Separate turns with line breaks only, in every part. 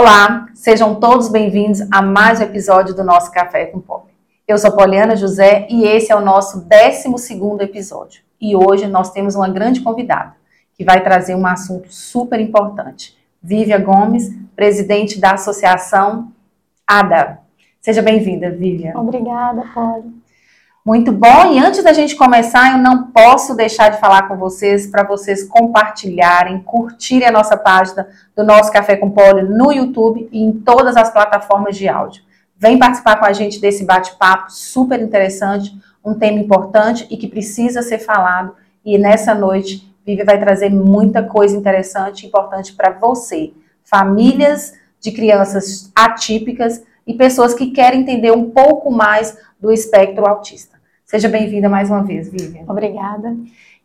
Olá, sejam todos bem-vindos a mais um episódio do nosso Café com Pop. Eu sou Poliana José e esse é o nosso 12 episódio. E hoje nós temos uma grande convidada que vai trazer um assunto super importante. Vívia Gomes, presidente da Associação ADA. Seja bem-vinda, Vívia.
Obrigada, Poli.
Muito bom. E antes da gente começar, eu não posso deixar de falar com vocês para vocês compartilharem, curtirem a nossa página do nosso Café com Poli no YouTube e em todas as plataformas de áudio. Vem participar com a gente desse bate-papo super interessante, um tema importante e que precisa ser falado. E nessa noite, Vivi vai trazer muita coisa interessante e importante para você. Famílias de crianças atípicas e pessoas que querem entender um pouco mais do espectro autista. Seja bem-vinda mais uma vez, Vivian.
Obrigada.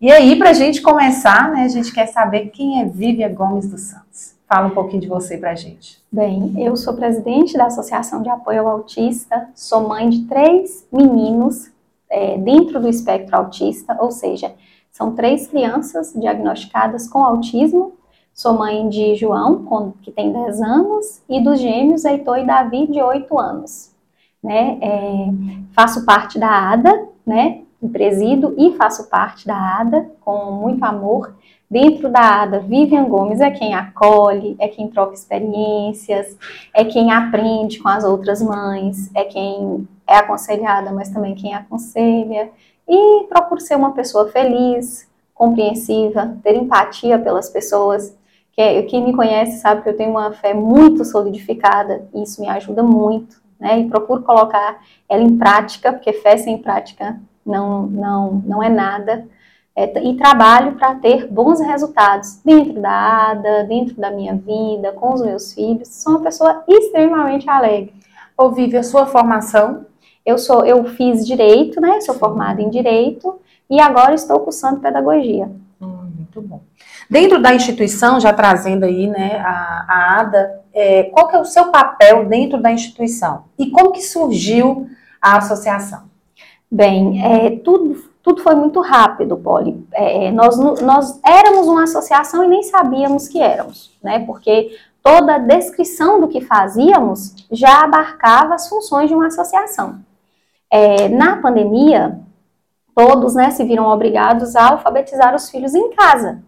E aí, para a gente começar, né, a gente quer saber quem é Vivian Gomes dos Santos. Fala um pouquinho de você para a gente.
Bem, eu sou presidente da Associação de Apoio ao Autista, sou mãe de três meninos é, dentro do espectro autista, ou seja, são três crianças diagnosticadas com autismo. Sou mãe de João, que tem 10 anos, e dos gêmeos Heitor e Davi, de 8 anos. Né? É, faço parte da ADA, né, presido e faço parte da ADA com muito amor. Dentro da ADA, Vivian Gomes é quem acolhe, é quem troca experiências, é quem aprende com as outras mães, é quem é aconselhada, mas também quem aconselha. E procuro ser uma pessoa feliz, compreensiva, ter empatia pelas pessoas. Que, quem me conhece sabe que eu tenho uma fé muito solidificada e isso me ajuda muito né? E procuro colocar ela em prática, porque fé sem prática não, não, não é nada. É, e trabalho para ter bons resultados dentro da ADA, dentro da minha vida, com os meus filhos. Sou uma pessoa extremamente alegre.
Ô, Vivi, a sua formação?
Eu sou, eu fiz direito, né? Sou formada em direito e agora estou cursando pedagogia.
Hum, muito bom. Dentro da instituição, já trazendo aí, né, a, a ADA, é, qual que é o seu papel dentro da instituição? E como que surgiu a associação?
Bem, é, tudo, tudo foi muito rápido, Poli. É, nós, nós éramos uma associação e nem sabíamos que éramos, né? Porque toda a descrição do que fazíamos já abarcava as funções de uma associação. É, na pandemia, todos né, se viram obrigados a alfabetizar os filhos em casa.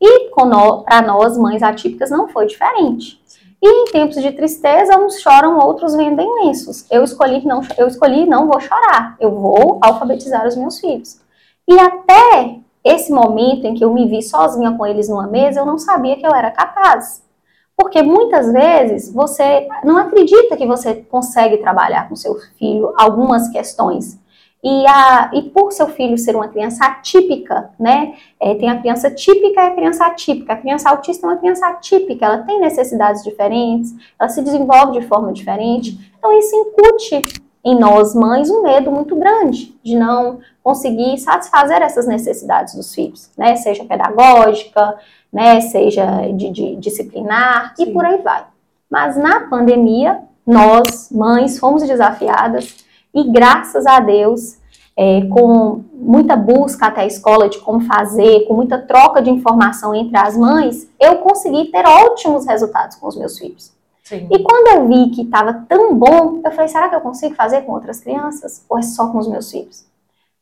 E para nós, mães atípicas, não foi diferente. E em tempos de tristeza, uns choram, outros vendem lenços. Eu escolhi não, eu escolhi não vou chorar, eu vou alfabetizar os meus filhos. E até esse momento em que eu me vi sozinha com eles numa mesa, eu não sabia que eu era capaz. Porque muitas vezes você não acredita que você consegue trabalhar com seu filho algumas questões. E, a, e por seu filho ser uma criança atípica, né? É, tem a criança típica e a criança atípica. A criança autista é uma criança atípica, ela tem necessidades diferentes, ela se desenvolve de forma diferente. Então, isso incute em nós, mães, um medo muito grande de não conseguir satisfazer essas necessidades dos filhos, né? Seja pedagógica, né? Seja de, de disciplinar Sim. e por aí vai. Mas na pandemia, nós, mães, fomos desafiadas e graças a Deus, é, com muita busca até a escola de como fazer, com muita troca de informação entre as mães, eu consegui ter ótimos resultados com os meus filhos. Sim. E quando eu vi que estava tão bom, eu falei: será que eu consigo fazer com outras crianças? Ou é só com os meus filhos?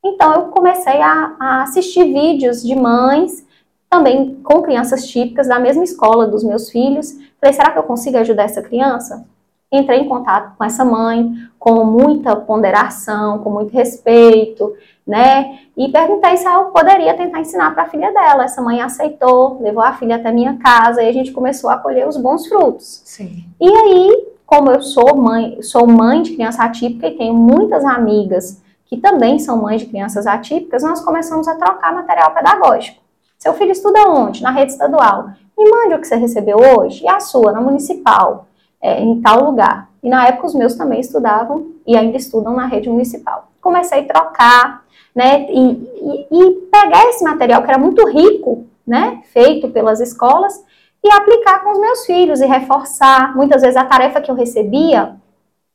Então eu comecei a, a assistir vídeos de mães, também com crianças típicas da mesma escola dos meus filhos. Falei: será que eu consigo ajudar essa criança? Entrei em contato com essa mãe com muita ponderação, com muito respeito, né? E perguntei se eu poderia tentar ensinar para a filha dela. Essa mãe aceitou, levou a filha até minha casa e a gente começou a colher os bons frutos.
Sim.
E aí, como eu sou mãe, sou mãe de criança atípica e tenho muitas amigas que também são mães de crianças atípicas, nós começamos a trocar material pedagógico. Seu filho estuda onde? Na rede estadual. Me mande o que você recebeu hoje e a sua, na municipal é, em tal lugar. E na época os meus também estudavam e ainda estudam na rede municipal. Comecei a trocar, né, e, e, e pegar esse material que era muito rico, né, feito pelas escolas, e aplicar com os meus filhos e reforçar. Muitas vezes a tarefa que eu recebia,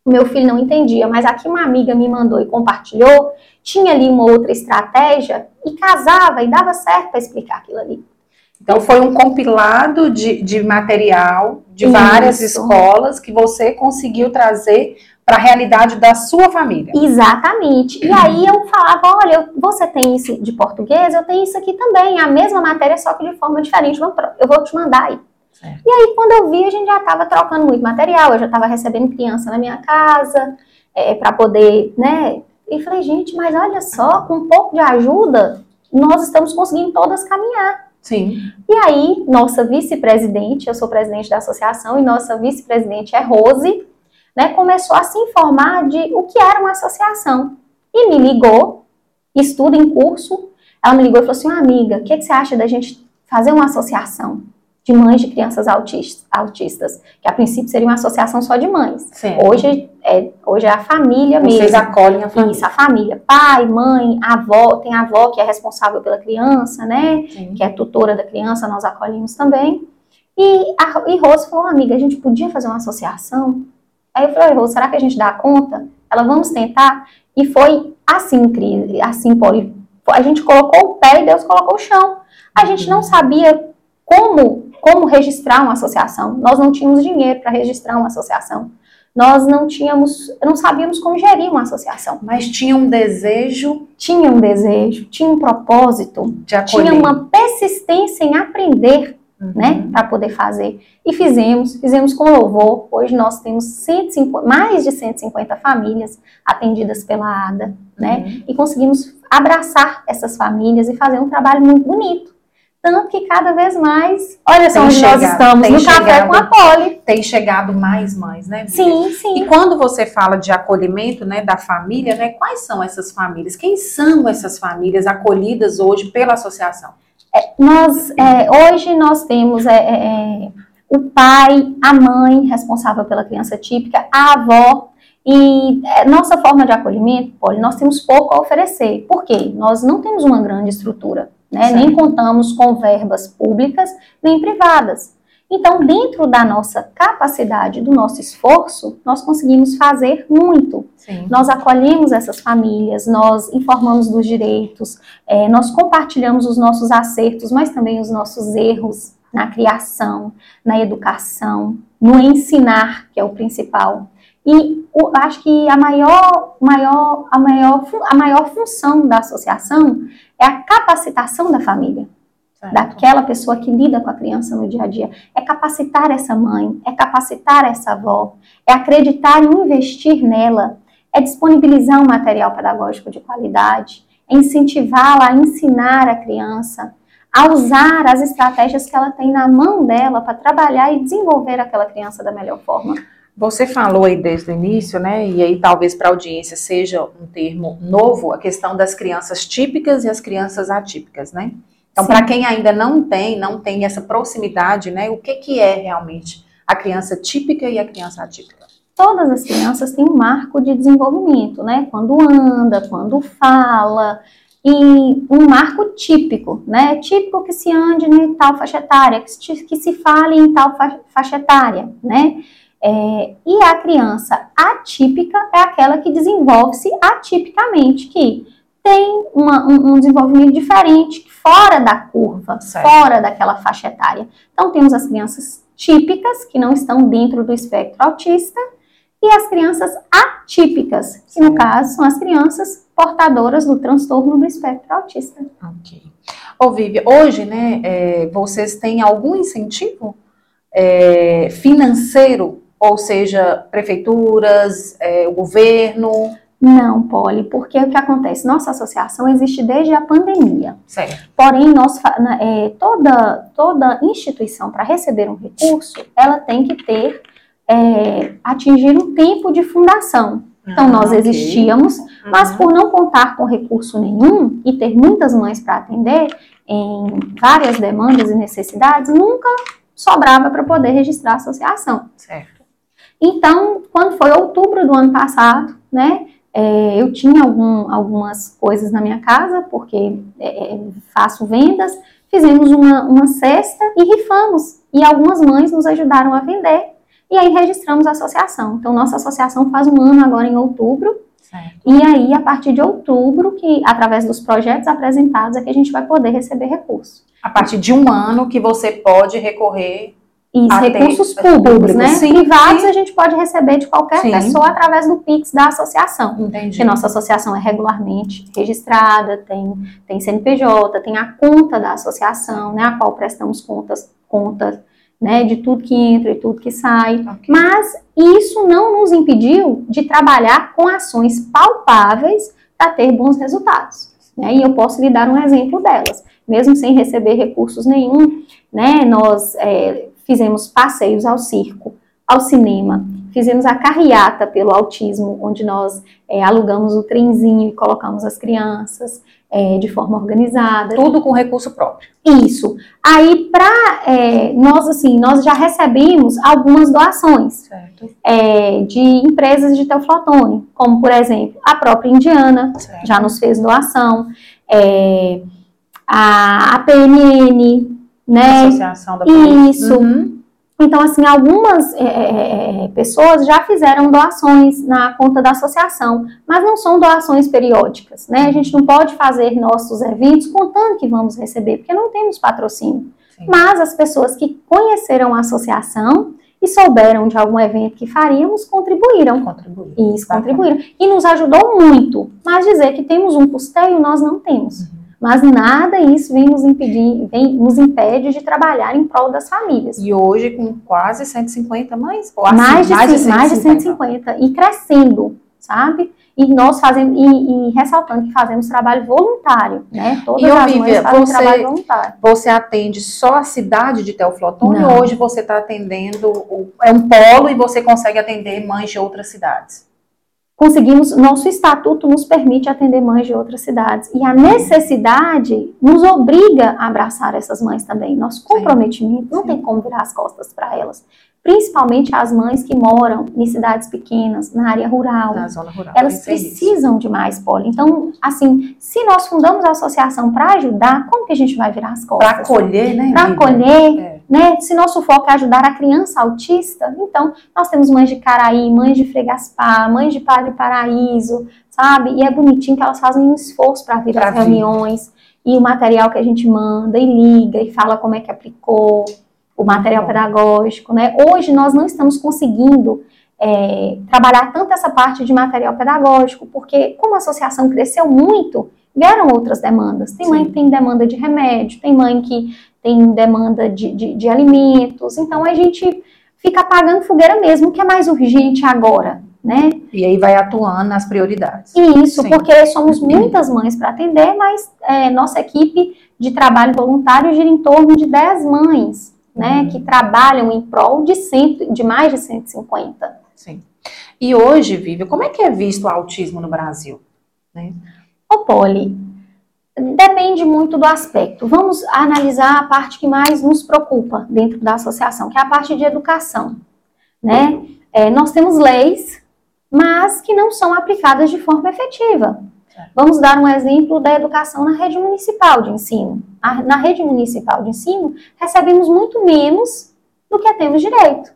meu filho não entendia, mas aqui uma amiga me mandou e compartilhou, tinha ali uma outra estratégia e casava e dava certo para explicar aquilo ali.
Então foi um compilado de, de material de várias
Isso.
escolas que você conseguiu trazer para a realidade da sua família.
Exatamente. E aí eu falava, olha, você tem isso de português, eu tenho isso aqui também, a mesma matéria, só que de forma diferente. Eu vou te mandar aí.
Certo.
E aí, quando eu vi, a gente já estava trocando muito material, eu já estava recebendo criança na minha casa, para poder, né? E falei, gente, mas olha só, com um pouco de ajuda, nós estamos conseguindo todas caminhar.
Sim.
E aí, nossa vice-presidente, eu sou presidente da associação, e nossa vice-presidente é Rose, né, começou a se informar de o que era uma associação. E me ligou, estuda em curso, ela me ligou e falou assim, "Ah, amiga, o que, que você acha da gente fazer uma associação de mães de crianças autis- autistas? Que a princípio seria uma associação só de mães.
Sim.
Hoje é, hoje é a família
Vocês
mesmo.
acolhem a família.
Isso, a família. Pai, mãe, avó, tem a avó que é responsável pela criança, né?
Sim.
que é tutora da criança, nós acolhemos também. E, a, e Rose falou, amiga, a gente podia fazer uma associação? Aí eu falei, Rose, será que a gente dá conta? Ela, vamos tentar? E foi assim, Cris, assim, Poli. A gente colocou o pé e Deus colocou o chão. A gente não sabia como, como registrar uma associação. Nós não tínhamos dinheiro para registrar uma associação. Nós não tínhamos, não sabíamos como gerir uma associação.
Mas tinha um desejo
Tinha um desejo, tinha um propósito, tinha uma persistência em aprender,
Uhum.
né, para poder fazer. E fizemos, fizemos com louvor. Hoje nós temos 150, mais de 150 famílias atendidas pela ADA, né?
Uhum.
E conseguimos abraçar essas famílias e fazer um trabalho muito bonito. Tanto que cada vez mais, olha só onde nós
chegado,
estamos,
tem
no café
chegado.
com a Poli.
Tem chegado mais mães, né? Bia?
Sim,
E
sim.
quando você fala de acolhimento, né, da família, né, quais são essas famílias? Quem são essas famílias acolhidas hoje pela associação?
Nós, é, hoje nós temos é, é, é, o pai, a mãe responsável pela criança típica, a avó. E é, nossa forma de acolhimento, Poli, nós temos pouco a oferecer. Por quê? Nós não temos uma grande estrutura, né? Nem contamos com verbas públicas nem privadas. Então, dentro da nossa capacidade, do nosso esforço, nós conseguimos fazer muito.
Sim.
Nós acolhemos essas famílias, nós informamos dos direitos, eh, nós compartilhamos os nossos acertos, mas também os nossos erros na criação, na educação, no ensinar, que é o principal. E o- acho que a maior, maior, a, maior, a maior função da associação é a capacitação da família
Certo.
daquela pessoa que lida com a criança no dia a dia. É capacitar essa mãe, é capacitar essa avó, é acreditar e investir nela, é disponibilizar um material pedagógico de qualidade, é incentivá-la a ensinar a criança, a usar as estratégias que ela tem na mão dela para trabalhar e desenvolver aquela criança da melhor forma.
Você falou aí desde o início, né? E aí talvez para a audiência seja um termo novo, a questão das crianças típicas e as crianças atípicas, né? Então, para quem ainda não tem, não tem essa proximidade, né? O que, que é realmente a criança típica e a criança atípica?
todas as crianças têm um marco de desenvolvimento, né? Quando anda, quando fala, e um marco típico, né? Típico que se ande em tal faixa etária, que se, que se fale em tal fa- faixa etária, né? É, e a criança atípica é aquela que desenvolve-se atipicamente, que tem uma- um, um desenvolvimento diferente, fora da curva,
Certo.
fora daquela faixa etária. Então, temos as crianças típicas, que não estão dentro do espectro autista, e as crianças atípicas, que no caso são as crianças portadoras do transtorno do espectro autista.
Ok. Ô, Vivi, hoje, né, é, vocês têm algum incentivo é, financeiro, ou seja, prefeituras, é, o governo?
Não, Poli, porque o que acontece? Nossa associação existe desde a pandemia.
Certo.
Porém, nós, é, toda, toda instituição, para receber um recurso, ela tem que ter, é, atingir um tempo de fundação. Então, nós
Ah, ok.
existíamos, mas
Uhum.
por não contar com recurso nenhum e ter muitas mães para atender em várias demandas e necessidades, nunca sobrava para poder registrar a associação.
Certo.
Então, quando foi outubro do ano passado, né, é, eu tinha algum- algumas coisas na minha casa, porque é, é, faço vendas, fizemos uma, uma cesta e rifamos. E algumas mães nos ajudaram a vender, e aí registramos a associação. Então, nossa associação faz um ano agora em outubro, Certo. E aí, a partir de outubro, que através dos projetos apresentados, é que a gente vai poder receber recursos.
A partir de um ano que você pode recorrer
isso, recursos públicos, né? Sim, Privados sim. a gente pode receber de qualquer sim. pessoa através do Pix da associação. Entendi. Porque nossa associação é regularmente registrada, tem, tem CNPJ, tem a conta da associação, né? A qual prestamos contas, contas né? De tudo que entra e tudo que sai. Okay. Mas isso não nos impediu de trabalhar com ações palpáveis para ter bons resultados. Né? E eu posso lhe dar um exemplo delas. Mesmo sem receber recursos nenhum, né? Nós é, fizemos passeios ao circo, ao cinema, fizemos a carreata pelo autismo, onde nós é, alugamos o trenzinho e colocamos as crianças é, de forma organizada.
Tudo com recurso próprio.
Isso. Aí, para é, nós, assim, nós já recebemos algumas doações é, de empresas de teoflotone, como, por exemplo, a própria Indiana certo. já nos fez doação, é, a, a PNN, né?
Associação da Polícia.
Isso. Uhum. Então, assim, algumas é, é, é, pessoas já fizeram doações na conta da associação, mas não são doações periódicas, né? A gente não pode fazer nossos eventos contando que vamos receber, porque não temos patrocínio. Sim. Mas as pessoas que conheceram a associação e souberam de algum evento que faríamos, contribuíram.
Contribuíram.
Isso, contribuíram. E nos ajudou muito. Mas dizer que temos um custeio, nós não temos. Uhum mas nada isso vem nos impedir, vem, nos impede de trabalhar em prol das famílias.
E hoje com quase 150 mães?
Ou assim, mais, de, mais, de, 150. mais de 150 e crescendo, sabe? E nós fazemos, e, e, ressaltando que fazemos trabalho voluntário, né?
Todas e as mães fazem você, trabalho voluntário. Você atende só a cidade de Teoflotone ou hoje você está atendendo, é um polo e você consegue atender mães de outras cidades?
Conseguimos, nosso estatuto nos permite atender mães de outras cidades. E a necessidade nos obriga a abraçar essas mães também. Nosso comprometimento, Sim. não Sim. tem como virar as costas para elas principalmente as mães que moram em cidades pequenas, na área rural.
Na zona rural.
Elas precisam de mais poli. Então, assim, se nós fundamos a associação para ajudar, como que a gente vai virar as costas?
Para acolher, né?
Para acolher, é. Né? Se nosso foco é ajudar a criança autista, então nós temos mães de Caraí, mães de Fregaspar, mães de Padre Paraíso, sabe? E é bonitinho que elas fazem um esforço para vir às reuniões e o material que a gente manda e liga e fala como é que aplicou o material pedagógico, né? Hoje nós não estamos conseguindo é, trabalhar tanto essa parte de material pedagógico, porque como a associação cresceu muito, vieram outras demandas. Tem Sim. mãe que tem demanda de remédio, tem mãe que tem demanda de, de, de alimentos, então a gente fica apagando fogueira mesmo, que é mais urgente agora, né?
E aí vai atuando nas prioridades.
Isso, Sim. porque somos muitas mães para atender, mas é, nossa equipe de trabalho voluntário gira em torno de 10 mães né, uhum. que trabalham em prol de, cento, de mais de 150.
Sim. E hoje, Vivi, como é que é visto o autismo no Brasil? Né?
Ô, Poli, depende muito do aspecto. Vamos analisar a parte que mais nos preocupa dentro da associação, que é a parte de educação. Né? É, nós temos leis, mas que não são aplicadas de forma efetiva. Vamos dar um exemplo da educação na rede municipal de ensino. Na rede municipal de ensino, recebemos muito menos do que temos direito.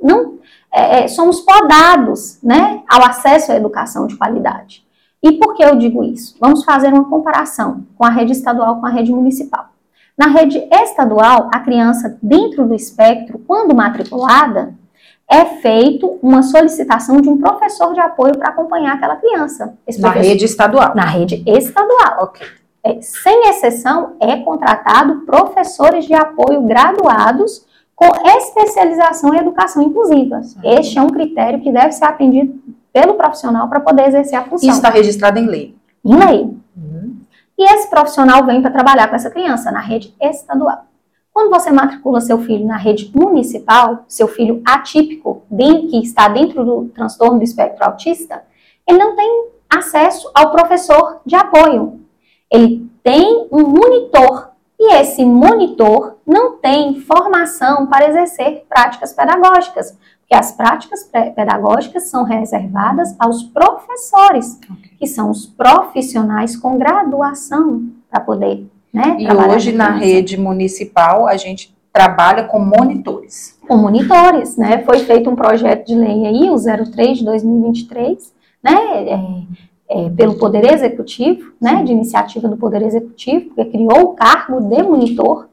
Não, é, é, somos podados né, ao acesso à educação de qualidade. E por que eu digo isso? Vamos fazer uma comparação com a rede estadual com a rede municipal. Na rede estadual, a criança dentro do espectro, quando matriculada, é feito uma solicitação de um professor de apoio para acompanhar aquela criança.
na rede estadual.
Na rede estadual.
Ok.
É, sem exceção, é contratado professores de apoio graduados com especialização em educação inclusiva. Este é um critério que deve ser atendido pelo profissional para poder exercer a função.
Isso está registrado em lei?
Em lei. Uhum. E esse profissional vem para trabalhar com essa criança na rede estadual. Quando você matricula seu filho na rede municipal, seu filho atípico, que está dentro do transtorno do espectro autista, ele não tem acesso ao professor de apoio. Ele tem um monitor e esse monitor não tem formação para exercer práticas pedagógicas, porque as práticas pedagógicas são reservadas aos professores, que são os profissionais com graduação para poder né?
E hoje na rede municipal a gente trabalha com monitores.
Com monitores, né? Foi feito um projeto de lei aí, o 03 de 2023, né, é, é, pelo Poder Executivo, né, de iniciativa do Poder Executivo, porque criou o cargo de monitor.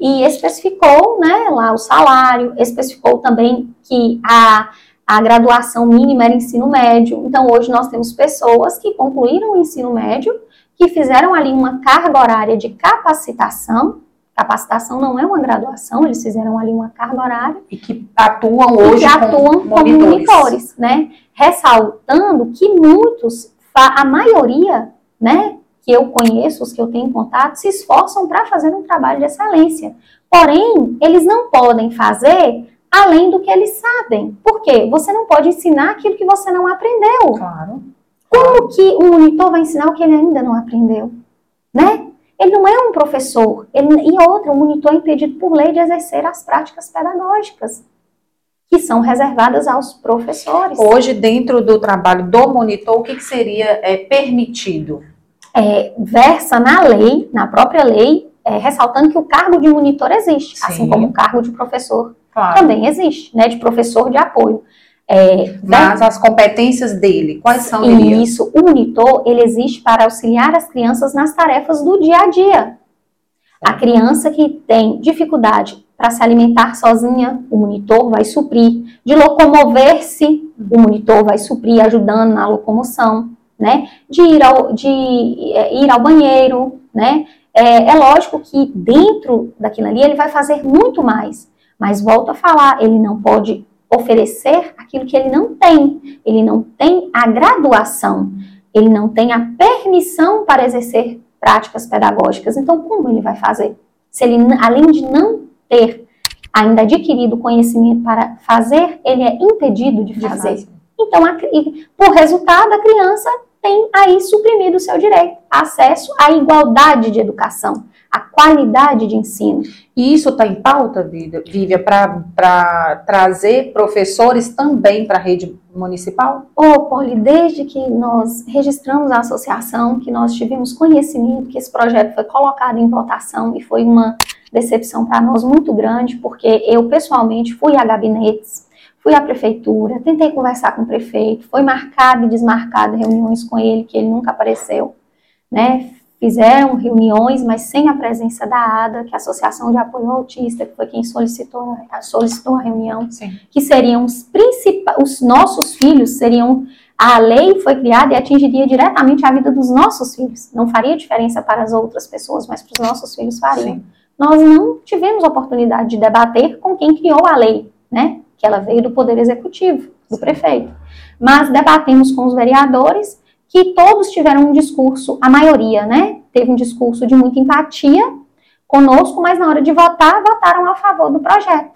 E especificou, né, lá o salário, especificou também que a a graduação mínima era ensino médio. Então, hoje nós temos pessoas que concluíram o ensino médio, que fizeram ali uma carga horária de capacitação. Capacitação não é uma graduação, eles fizeram ali uma carga horária.
E que atuam hoje
que atuam como, como monitores, né? Ressaltando que muitos, a maioria, né, que eu conheço, os que eu tenho contato, se esforçam para fazer um trabalho de excelência. Porém, eles não podem fazer além do que eles sabem. Por quê? Você não pode ensinar aquilo que você não aprendeu.
Claro.
Como que um monitor vai ensinar o que ele ainda não aprendeu? Né? Ele não é um professor. Ele, e outra, o monitor é impedido por lei de exercer as práticas pedagógicas, que são reservadas aos professores.
Hoje, dentro do trabalho do monitor, o que, que seria é, permitido?
É, versa na lei, na própria lei, é, ressaltando que o cargo de monitor existe, assim Sim. assim como o cargo de professor claro. também existe, né, de professor de apoio.
É, Mas as competências dele, quais são?
Diria? Isso, o monitor, ele existe para auxiliar as crianças nas tarefas do dia a dia. A criança que tem dificuldade para se alimentar sozinha, o monitor vai suprir. De locomover-se, o monitor vai suprir, ajudando na locomoção, né? De ir ao, de é, ir ao banheiro, né? É, é lógico que dentro daquilo ali ele vai fazer muito mais. Mas volto a falar, ele não pode oferecer aquilo que ele não tem. Ele não tem a graduação, ele não tem a permissão para exercer práticas pedagógicas. Então, como ele vai fazer? Se ele, além de não ter ainda adquirido conhecimento para fazer, ele é impedido de fazer. De fazer. Então, a, por resultado, a criança tem aí suprimido o seu direito, acesso à igualdade de educação a qualidade de ensino.
E isso está em pauta, Vívia, para trazer professores também para a rede municipal?
Ô, oh, Poli, desde que nós registramos a associação, que nós tivemos conhecimento que esse projeto foi colocado em votação e foi uma decepção para nós muito grande, porque eu pessoalmente fui a gabinetes, fui à prefeitura, tentei conversar com o prefeito, foi marcado e desmarcado reuniões com ele, que ele nunca apareceu, né? fizeram reuniões, mas sem a presença da ADA, que é a Associação de Apoio Autista, que foi quem solicitou, solicitou a reunião, Sim. que seriam os principais, os nossos filhos seriam, a lei foi criada e atingiria diretamente a vida dos nossos filhos, não faria diferença para as outras pessoas, mas para os nossos filhos faria. Sim. Nós não tivemos oportunidade de debater com quem criou a lei, né, que ela veio do Poder Executivo, do prefeito, mas debatemos com os vereadores, que todos tiveram um discurso, a maioria, né? Teve um discurso de muita empatia conosco, mas na hora de votar, votaram a favor do projeto.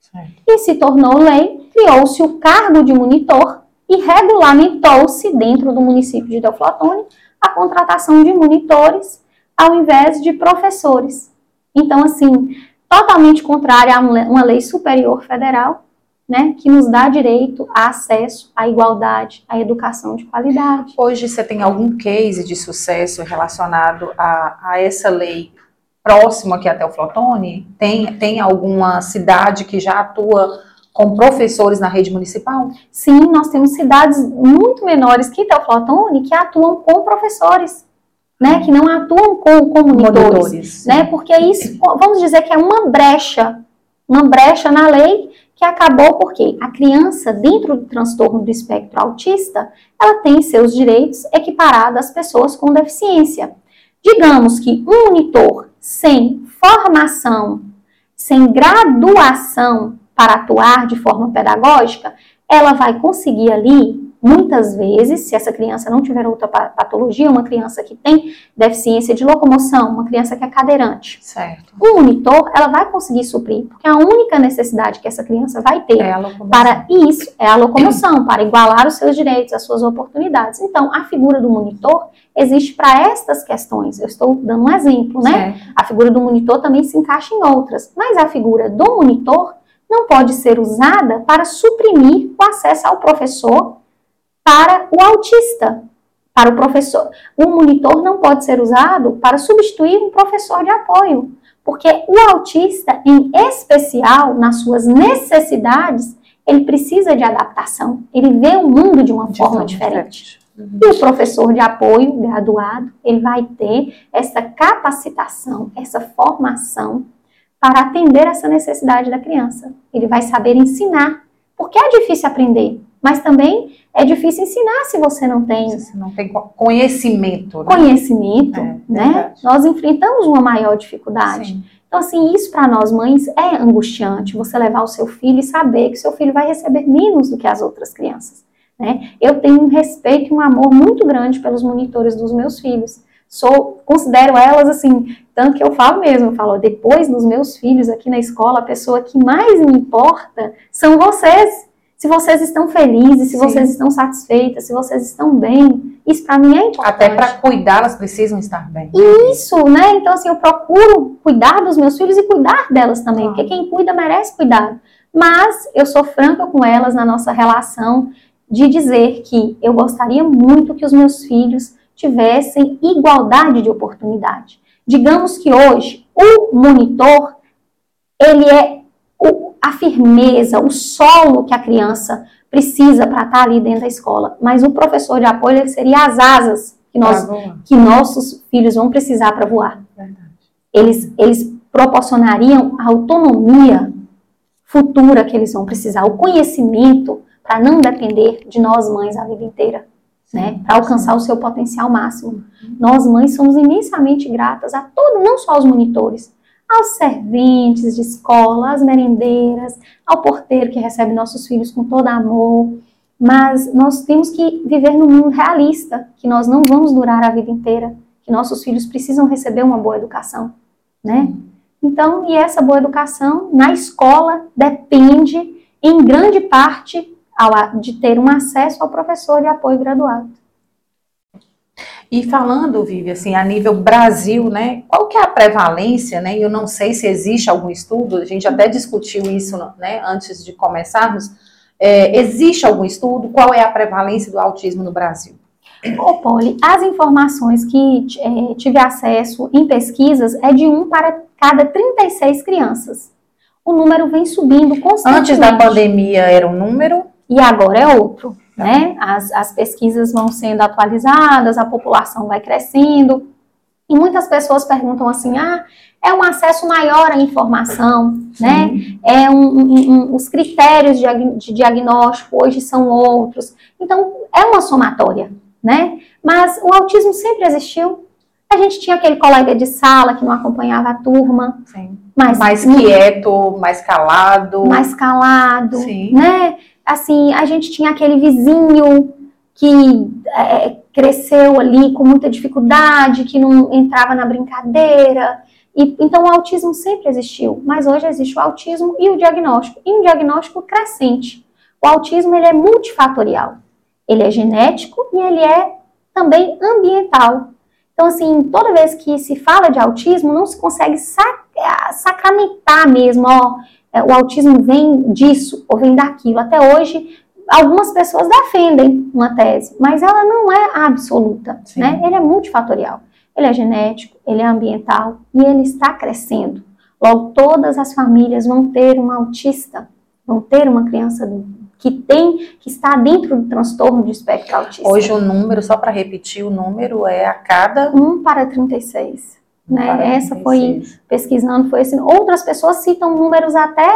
Certo. E se tornou lei, criou-se o cargo de monitor e regulamentou-se dentro do município de Teoflotone a contratação de monitores ao invés de professores. Então, assim, totalmente contrária a uma lei superior federal né, que nos dá direito a acesso à igualdade, à educação de qualidade.
Hoje você tem algum case de sucesso relacionado a, a essa lei próximo aqui até o Flotone? Tem, tem alguma cidade que já atua com professores na rede municipal?
Sim, nós temos cidades muito menores que Teoflotone que atuam com professores. Né, que não atuam com, com monitores, monitores né, porque isso, vamos dizer que é uma brecha, uma brecha na lei que acabou porque a criança, dentro do transtorno do espectro autista, ela tem seus direitos equiparados às pessoas com deficiência. Digamos que um monitor sem formação, sem graduação para atuar de forma pedagógica, ela vai conseguir ali Muitas vezes, se essa criança não tiver outra patologia, uma criança que tem deficiência de locomoção, uma criança que é cadeirante,
certo.
um monitor, ela vai conseguir suprir, porque a única necessidade que essa criança vai ter
é
para isso é a locomoção, para igualar os seus direitos, as suas oportunidades. Então, a figura do monitor existe para estas questões. Eu estou dando um exemplo, né? Certo. A figura do monitor também se encaixa em outras, mas a figura do monitor não pode ser usada para suprimir o acesso ao professor para o autista, para o professor. O monitor não pode ser usado para substituir um professor de apoio, porque o autista, em especial, nas suas necessidades, ele precisa de adaptação, ele vê o mundo de uma de forma diferente. diferente. Uhum. E o professor de apoio, graduado, ele vai ter essa capacitação, essa formação para atender essa necessidade da criança. Ele vai saber ensinar, porque é difícil aprender, mas também é difícil ensinar se você não tem.
Se não tem conhecimento.
Né? Conhecimento, é, né? Nós enfrentamos uma maior dificuldade. Sim. Então, assim, isso para nós mães é angustiante, você levar o seu filho e saber que seu filho vai receber menos do que as outras crianças. Né? Eu tenho um respeito e um amor muito grande pelos monitores dos meus filhos. Sou, considero elas assim, tanto que eu falo mesmo, eu falo, depois dos meus filhos aqui na escola, a pessoa que mais me importa são vocês se vocês estão felizes, se Sim. vocês estão satisfeitas, se vocês estão bem. Isso para mim é importante.
Até para cuidar, elas precisam estar bem.
Isso, né? Então, assim, eu procuro cuidar dos meus filhos e cuidar delas também, porque quem cuida merece cuidado. Mas eu sou franca com elas na nossa relação de dizer que eu gostaria muito que os meus filhos tivessem igualdade de oportunidade. Digamos que hoje o monitor ele é a firmeza, o solo que a criança precisa para estar tá ali dentro da escola. Mas o professor de apoio ele seria as asas que, nós, que nossos filhos vão precisar para voar. Eles, eles proporcionariam a autonomia futura que eles vão precisar, o conhecimento para não depender de nós mães a vida inteira, né? Para alcançar o seu potencial máximo. Uhum. Nós mães somos imensamente gratas a todos, não só aos monitores, aos serventes de escola, às merendeiras, ao porteiro que recebe nossos filhos com todo amor. Mas nós temos que viver num mundo realista, que nós não vamos durar a vida inteira, que nossos filhos precisam receber uma boa educação, né? Então, e essa boa educação na escola depende, em grande parte, de ter um acesso ao professor de apoio graduado.
E falando, Vivi, assim, a nível Brasil, né, qual que é a prevalência, né, eu não sei se existe algum estudo, a gente até discutiu isso, né, antes de começarmos, é, existe algum estudo, qual é a prevalência do autismo no Brasil?
Ô, Poli, as informações que é, tive acesso em pesquisas é de um para cada 36 crianças. O número vem subindo constantemente.
Antes da pandemia era um número?
E agora é outro né? As, as pesquisas vão sendo atualizadas, a população vai crescendo. E muitas pessoas perguntam assim: ah, é um acesso maior à informação, Sim. né? É um, um, um, os critérios de, de diagnóstico hoje são outros. Então, é uma somatória, né? Mas o autismo sempre existiu. A gente tinha aquele colega de sala que não acompanhava a turma.
Sim. Mas, mais quieto, mais calado.
Mais calado, Sim. né? Assim, a gente tinha aquele vizinho que é, cresceu ali com muita dificuldade, que não entrava na brincadeira. E, então o autismo sempre existiu, mas hoje existe o autismo e o diagnóstico, e um diagnóstico crescente. O autismo ele é multifatorial. Ele é genético e ele é também ambiental. Então, assim, toda vez que se fala de autismo, não se consegue sac sacramentar mesmo, ó, o autismo vem disso ou vem daquilo. Até hoje, algumas pessoas defendem uma tese, mas ela não é absoluta, né? Ele é multifatorial. Ele é genético, ele é ambiental e ele está crescendo. Logo, todas as famílias vão ter um autista, vão ter uma criança que tem, que está dentro do transtorno de espectro autista.
Hoje o número, só para repetir, o número é a cada...
1 para 36. Né? Essa foi pesquisando, foi assim. Outras pessoas citam números até,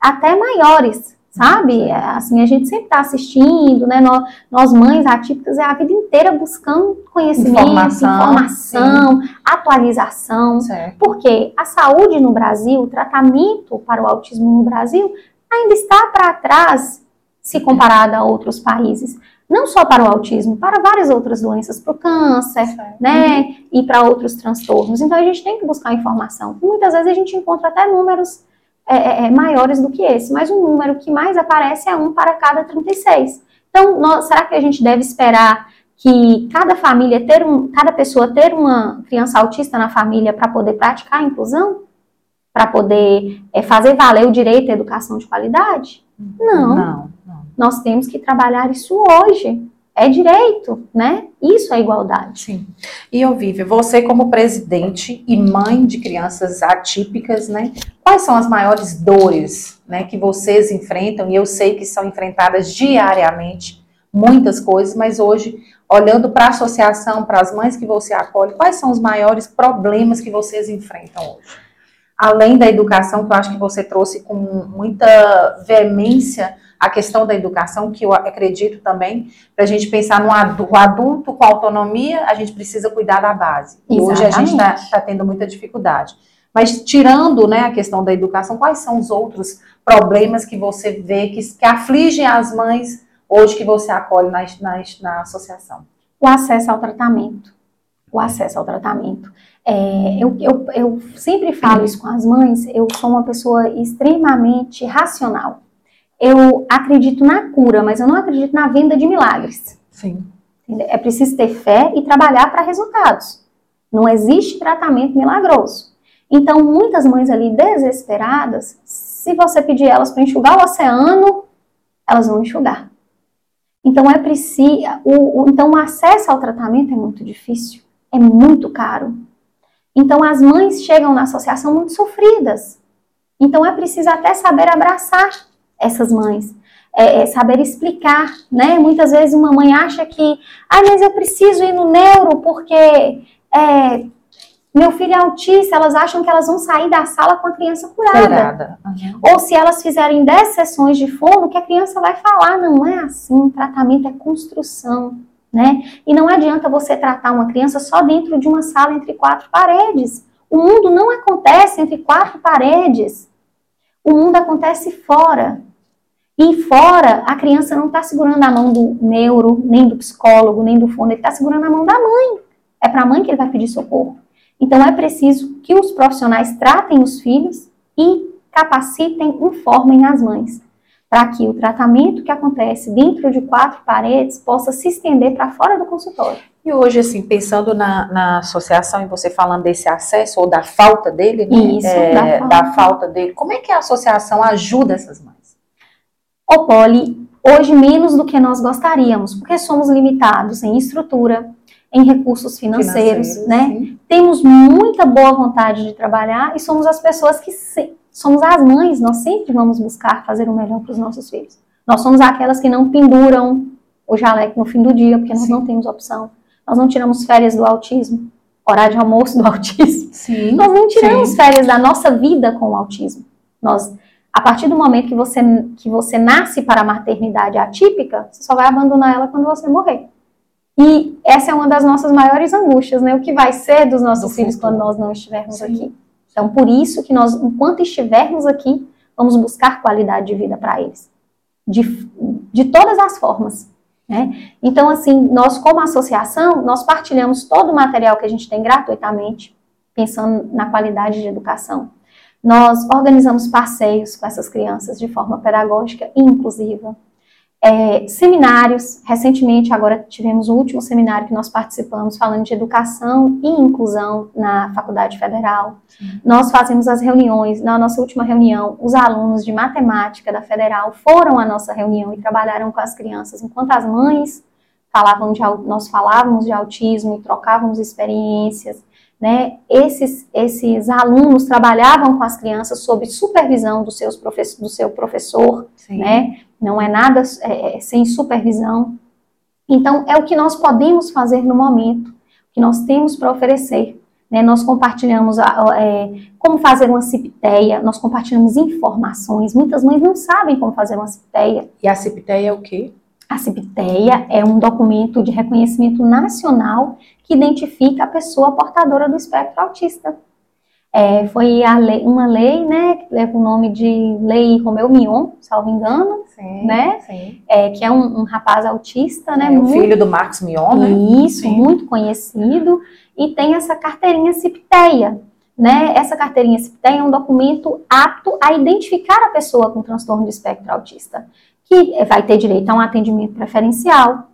até maiores, sabe? Assim, a gente sempre está assistindo, né? Nós, nós, mães atípicas, é a vida inteira buscando conhecimento, informação, informação atualização. Certo. Porque a saúde no Brasil, o tratamento para o autismo no Brasil, ainda está para trás se comparado a outros países não só para o autismo, para várias outras doenças, para o câncer, certo. né, uhum. e para outros transtornos. Então a gente tem que buscar informação. Muitas vezes a gente encontra até números é, é, é maiores do que esse, mas o número que mais aparece é um para cada 36. Então, nós, será que a gente deve esperar que cada família ter um, cada pessoa ter uma criança autista na família para poder praticar a inclusão? Para poder é, fazer valer o direito à educação de qualidade? Não. Não. Nós temos que trabalhar isso hoje. É direito, né? Isso é igualdade.
Sim. E, Olivia, você como presidente e mãe de crianças atípicas, né? Quais são as maiores dores né, que vocês enfrentam, e eu sei que são enfrentadas diariamente, muitas coisas, mas hoje, olhando para a associação, para as mães que você acolhe, quais são os maiores problemas que vocês enfrentam hoje? Além da educação, que eu acho que você trouxe com muita veemência a questão da educação, que eu acredito também, para a gente pensar no adulto com autonomia, a gente precisa cuidar da base. E hoje a gente está tá tendo muita dificuldade. Mas tirando né, a questão da educação, quais são os outros problemas que você vê que, que afligem as mães hoje que você acolhe na, na, na associação?
O acesso ao tratamento. O acesso ao tratamento. É, eu, eu, eu sempre falo isso com as mães, eu sou uma pessoa extremamente racional. Eu acredito na cura, mas eu não acredito na venda de milagres.
Sim.
É preciso ter fé e trabalhar para resultados. Não existe tratamento milagroso. Então, muitas mães ali desesperadas, se você pedir elas para enxugar o oceano, elas vão enxugar. Então é preciso, o, o, então o acesso ao tratamento é muito difícil, é muito caro. Então as mães chegam na associação muito sofridas. Então é preciso até saber abraçar essas mães, é, é saber explicar, né? Muitas vezes uma mãe acha que, ah, mas eu preciso ir no neuro porque é, meu filho é autista, elas acham que elas vão sair da sala com a criança curada. curada. Uhum. Ou se elas fizerem 10 sessões de fono, que a criança vai falar, não é assim, tratamento é construção, né? E não adianta você tratar uma criança só dentro de uma sala entre quatro paredes. O mundo não acontece entre quatro paredes. O mundo acontece fora. E fora, a criança não está segurando a mão do neuro, nem do psicólogo, nem do fono, ele está segurando a mão da mãe. É para a mãe que ele vai pedir socorro. Então é preciso que os profissionais tratem os filhos e capacitem, informem as mães, para que o tratamento que acontece dentro de quatro paredes possa se estender para fora do consultório.
E hoje, assim, pensando na, na, associação e você falando desse acesso ou da falta dele, né?
Isso, é,
da, falta. da, falta. dele, como é que a associação ajuda essas mães?
O Poli, hoje menos do que nós gostaríamos, porque somos limitados em estrutura, em recursos financeiros, Financeiro, né? Sim. Temos muita boa vontade de trabalhar e somos as pessoas que se, somos as mães, nós sempre vamos buscar fazer o melhor para os nossos filhos. Nós somos aquelas que não penduram o jaleco no fim do dia, porque nós sim. não temos opção. Nós não tiramos férias do autismo, horário de almoço do autismo.
Sim,
nós não tiramos férias da nossa vida com o autismo. Nós, a partir do momento que você, que você nasce para a maternidade atípica, você só vai abandonar ela quando você morrer. E essa é uma das nossas maiores angústias, né? O que vai ser dos nossos Do filhos futuro. quando nós não estivermos Sim. aqui. Então, por isso que nós, enquanto estivermos aqui, vamos buscar qualidade de vida para eles. De, de todas as formas. Né? Então, assim, nós como associação, nós partilhamos todo o material que a gente tem gratuitamente, pensando na qualidade de educação. Nós organizamos passeios com essas crianças de forma pedagógica e inclusiva é, seminários, recentemente agora tivemos o último seminário que nós participamos falando de educação e inclusão na Faculdade Federal. Sim. Nós fazemos as reuniões, na nossa última reunião, os alunos de matemática da Federal foram à nossa reunião e trabalharam com as crianças, enquanto as mães falavam de, nós falávamos de autismo e trocávamos experiências, né? Esses, esses alunos trabalhavam com as crianças sob supervisão dos seus do seu professor, Sim. né? não é nada é, é, sem supervisão. Então, é o que nós podemos fazer no momento, o que nós temos para oferecer. Né? Nós compartilhamos é, como fazer uma cipteia, nós compartilhamos informações. Muitas mães não sabem como fazer uma cipteia.
E a cipteia é o quê?
A cipteia é um documento de reconhecimento nacional que identifica a pessoa portadora do espectro autista. É, foi lei, uma lei, né, que leva o nome de Lei Romeu Mion, salvo engano, sim, né, sim. É, que é um, um, rapaz autista, né,
é, muito, filho do Marcos Mion, né?
Isso, sim. muito conhecido, e tem essa carteirinha CIPTEIA, né, essa carteirinha CIPTEIA é um documento apto a identificar a pessoa com transtorno de espectro autista, que vai ter direito a um atendimento preferencial,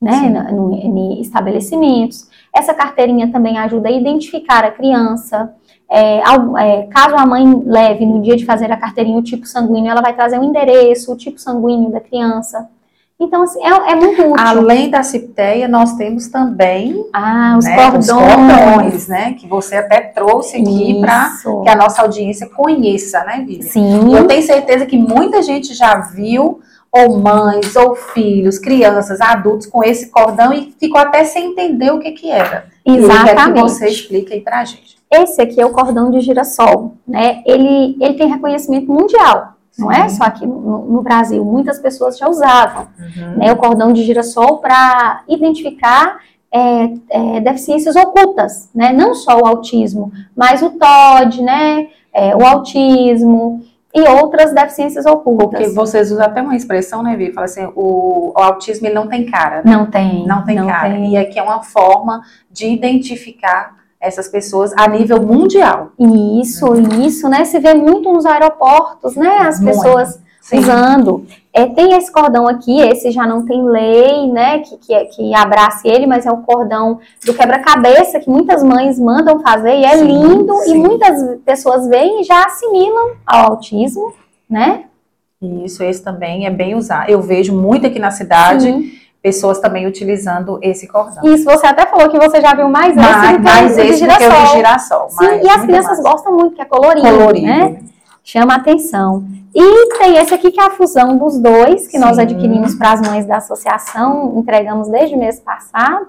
né, em estabelecimentos. Essa carteirinha também ajuda a identificar a criança, é, é, caso a mãe leve no dia de fazer a carteirinha o tipo sanguíneo, ela vai trazer o endereço, o tipo sanguíneo da criança. Então, assim, é, é muito útil.
Além da cipteia, nós temos também
ah, os,
né,
cordões.
os cordões, né? Que você até trouxe aqui para que a nossa audiência conheça, né, Vivi?
Sim.
Eu tenho certeza que muita gente já viu, ou mães, ou filhos, crianças, adultos, com esse cordão e ficou até sem entender o que, que era.
Exatamente.
Eu quero que você explique aí pra gente.
Esse aqui é o cordão de girassol, né? Ele, ele tem reconhecimento mundial. Não é só aqui no, no, Brasil, muitas pessoas já usavam uhum. né, o cordão de girassol para identificar é, é, deficiências ocultas, né? Não só o autismo, mas o TOD, né? É, o autismo e outras deficiências ocultas.
Porque vocês usam até uma expressão, né, Vi? Fala assim, o, o, autismo ele não tem cara. Né?
Não tem.
Não tem
não
cara.
Tem.
E aqui é uma forma de identificar essas pessoas a nível mundial.
Isso, uhum. isso, né? Se vê muito nos aeroportos, né? As muito. pessoas Sim. usando. É, tem esse cordão aqui, esse já não tem lei, né? Que, que, que abrace ele, mas é o cordão do quebra-cabeça que muitas mães mandam fazer e é sim, lindo sim. e muitas pessoas veem e já assimilam ao autismo, né?
Isso, esse também é bem usado. Eu vejo muito aqui na cidade. Sim pessoas também utilizando esse cordão.
Isso, você até falou que você já viu mais esse
mais, do que mais esse de girassol. Do que o de girassol.
Sim, e as crianças massa. gostam muito, que é colorido, colorido. né? Chama atenção. E tem esse aqui que é a fusão dos dois, que Sim. nós adquirimos para as mães da associação, entregamos desde o mês passado.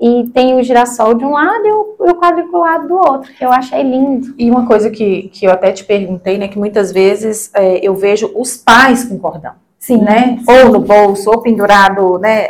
E tem o girassol de um lado e o, o quadriculado do outro, que eu achei lindo.
E uma coisa que, que eu até te perguntei, né, que muitas vezes é, eu vejo os pais com cordão. Sim, né? Sim. Ou no bolso, ou pendurado, né,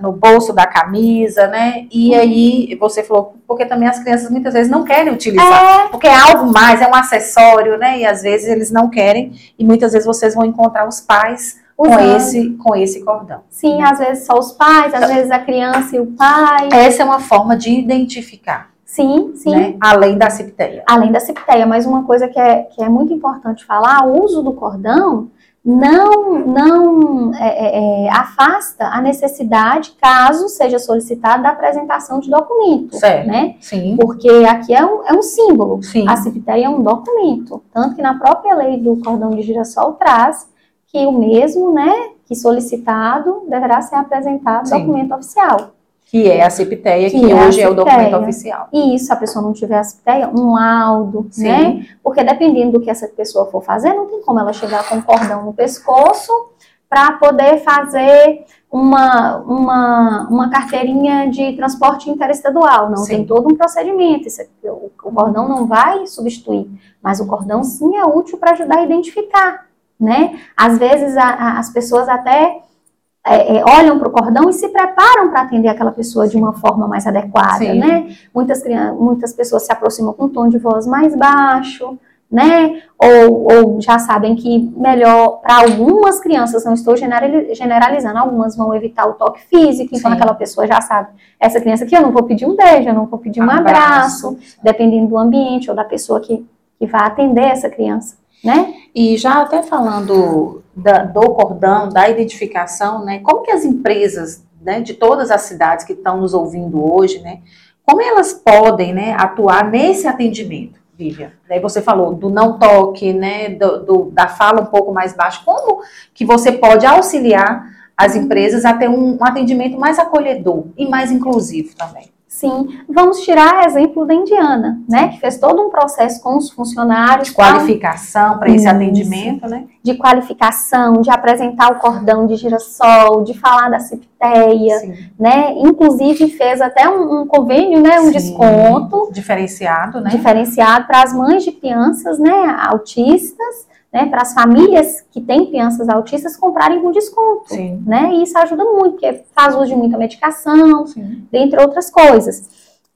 no bolso da camisa, né? E uhum. aí você falou, porque também as crianças muitas vezes não querem utilizar, é. porque é algo mais, é um acessório, né? E às vezes eles não querem, e muitas vezes vocês vão encontrar os pais Usando. com esse com esse cordão.
Sim, às vezes só os pais, às então, vezes a criança e o pai.
Essa é uma forma de identificar.
Sim, sim.
Né? Além da cipteia.
Além da cipteia, mas uma coisa que é, que é muito importante falar, o uso do cordão não, não é, é, é, afasta a necessidade, caso seja solicitada, da apresentação de documento.
Certo.
Né?
Sim.
Porque aqui é um, é um símbolo.
Sim.
A cipiteia é um documento. Tanto que na própria lei do cordão de girassol traz que o mesmo, né, que solicitado, deverá ser apresentado Sim. documento oficial.
Que é a CEPTEA, que, que é hoje é o documento oficial.
E isso, se a pessoa não tiver a CEPTEA, um laudo, Sim. né? Porque dependendo do que essa pessoa for fazer, não tem como ela chegar com um cordão no pescoço para poder fazer uma, uma, uma carteirinha de transporte interestadual. Não, sim. tem todo um procedimento. Isso, o, o cordão não vai substituir, mas o cordão sim é útil para ajudar a identificar, né? Às vezes a, a, as pessoas até é, é, olham para o cordão e se preparam para atender aquela pessoa de uma forma mais adequada, Sim. né? Muitas, muitas pessoas se aproximam com um tom de voz mais baixo, né? Ou, ou já sabem que melhor para algumas crianças, não estou generalizando, algumas vão evitar o toque físico, então Sim. aquela pessoa já sabe, essa criança aqui eu não vou pedir um beijo, eu não vou pedir um abraço, abraço dependendo do ambiente ou da pessoa que, que vai atender essa criança né?
E já até falando da, do cordão, da identificação, né? Como que as empresas, né, de todas as cidades que estão nos ouvindo hoje, né? Como elas podem, né, atuar nesse atendimento, Vivian? Daí você falou do não toque, né, do, do, da fala um pouco mais baixo. Como que você pode auxiliar as empresas a ter um, um atendimento mais acolhedor e mais inclusivo também?
Sim, vamos tirar exemplo da Indiana, né, que fez todo um processo com os funcionários.
De qualificação para esse atendimento, né?
De qualificação, de apresentar o cordão de girassol, de falar da cipteia, né? Inclusive fez até um, um convênio, né, um Sim. desconto.
Diferenciado, né?
Diferenciado para as mães de crianças, né, autistas né, para as famílias que têm crianças autistas comprarem com desconto,
Sim.
né? E isso ajuda muito, porque faz uso de muita medicação, Sim. dentre outras coisas.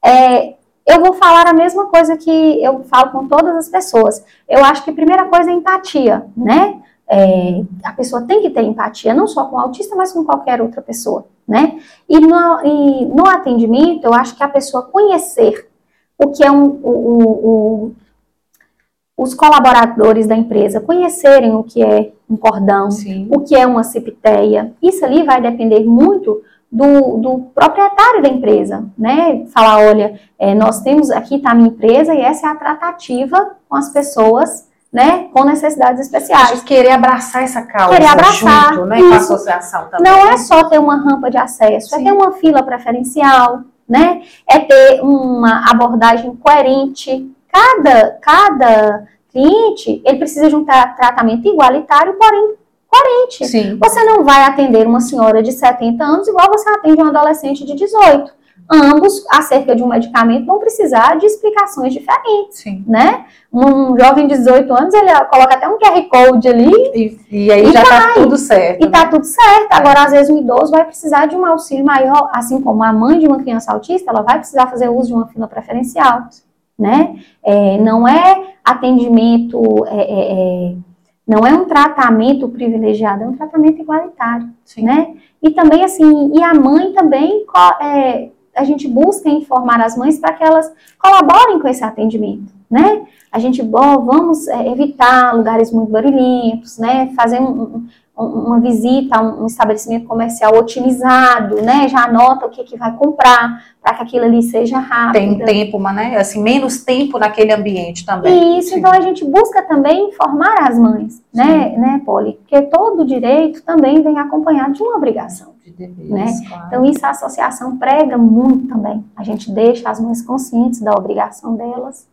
É, eu vou falar a mesma coisa que eu falo com todas as pessoas. Eu acho que a primeira coisa é empatia, né? É, a pessoa tem que ter empatia, não só com o autista, mas com qualquer outra pessoa, né? E no, e no atendimento, eu acho que a pessoa conhecer o que é um, o, o, os colaboradores da empresa conhecerem o que é um cordão,
Sim.
o que é uma cipteia. Isso ali vai depender muito do, do proprietário da empresa, né? Falar, olha, é, nós temos aqui está a minha empresa e essa é a tratativa com as pessoas né, com necessidades especiais.
De querer abraçar essa causa
Querer abraçar,
junto, né, com a
isso.
associação também.
Não é só ter uma rampa de acesso,
Sim.
é ter uma fila preferencial, né? É ter uma abordagem coerente. Cada, cada cliente, ele precisa de um tra- tratamento igualitário, porém coerente.
Sim.
Você não vai atender uma senhora de 70 anos igual você atende um adolescente de 18. Ambos, acerca de um medicamento, vão precisar de explicações diferentes,
Sim.
né? Um jovem de 18 anos, ele coloca até um QR Code ali
E, e aí
E
já tá tudo certo.
e tá
né?
tudo certo. Agora, às vezes, um idoso vai precisar de um auxílio maior, assim como a mãe de uma criança autista, ela vai precisar fazer uso de uma fila preferencial, né? É, não é atendimento, é, é, é, não é um tratamento privilegiado, é um tratamento igualitário,
Sim.
né? E também, assim, e a mãe também, é, a gente busca informar as mães para que elas colaborem com esse atendimento, né? A gente, bom, vamos é, evitar lugares muito barulhentos, né? Fazer um- um- um- uma visita a um, estabelecimento comercial otimizado, né? Já anota o que, que vai comprar para que aquilo ali seja rápido.
Tem tempo, mas, né? Assim, menos tempo naquele ambiente também.
Isso,
Sim.
então a gente busca também informar as mães, né, né, Poli? Porque todo direito também vem acompanhado de uma obrigação.
De deveres,
né?
claro.
Então, isso a associação prega muito também. A gente deixa as mães conscientes da obrigação delas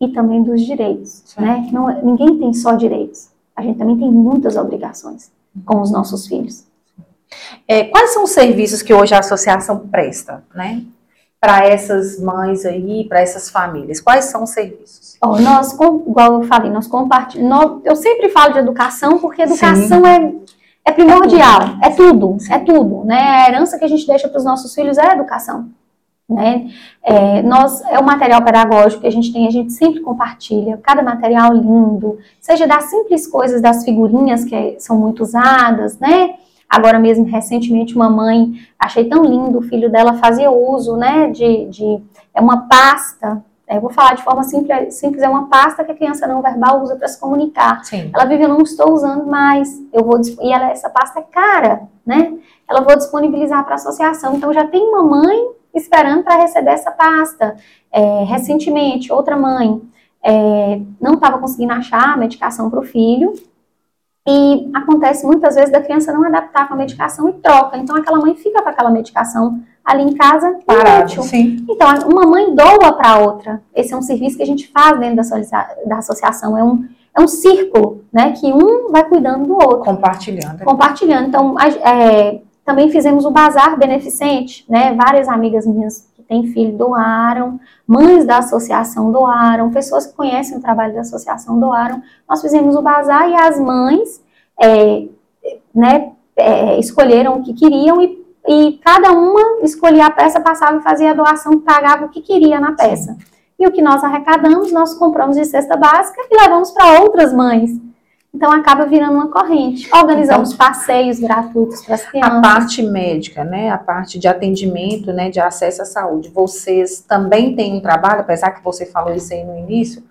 e também dos direitos,
Sim.
né? Não, é- ninguém tem só direitos. A gente também tem muitas obrigações com os nossos filhos.
É, quais são os serviços que hoje a associação presta, né? Para essas mães aí, para essas famílias? Quais são os serviços?
Ó, nós, igual eu falei, nós compartilhamos. Eu sempre falo de educação porque educação é, é primordial, é tudo, é tudo, né? A herança que a gente deixa para os nossos filhos é a educação, né? É, nós é o material pedagógico que a gente tem, a gente sempre compartilha, cada material lindo, seja das simples coisas, das figurinhas que são muito usadas, né? Agora mesmo, recentemente, uma mãe, achei tão lindo, o filho dela fazia uso, né, de, de é uma pasta, eu vou falar de forma simples, simples, é uma pasta que a criança não verbal usa para se comunicar.
Sim.
Ela vive, eu não estou usando mais, eu vou, e ela, essa pasta é cara, né? Ela vou disponibilizar para a associação, então já tem uma mãe esperando para receber essa pasta. É, recentemente, outra mãe é, não estava conseguindo achar a medicação para o filho, e acontece muitas vezes da criança não adaptar com a medicação e troca. Então aquela mãe fica com aquela medicação ali em casa
Parado. Sim.
Então, uma mãe doa para outra. Esse é um serviço que a gente faz dentro da, associação. É um, é um círculo, né? Que um vai cuidando do outro,
Compartilhando.
compartilhando. Então, é, também fizemos o bazar beneficente, né? Várias amigas minhas que têm filho doaram, mães da associação doaram, pessoas que conhecem o trabalho da associação doaram. Nós fizemos o bazar e as mães, é, né? é, escolheram o que queriam e e cada uma escolhia a peça, passava e fazia a doação, pagava o que queria na peça. E o que nós arrecadamos, nós compramos de cesta básica e levamos para outras mães. Então acaba virando uma corrente. Organizamos passeios gratuitos para as
A
crianças.
parte médica, né? A parte de atendimento, né? De acesso à saúde. Vocês também têm um trabalho, apesar que você falou isso aí no início,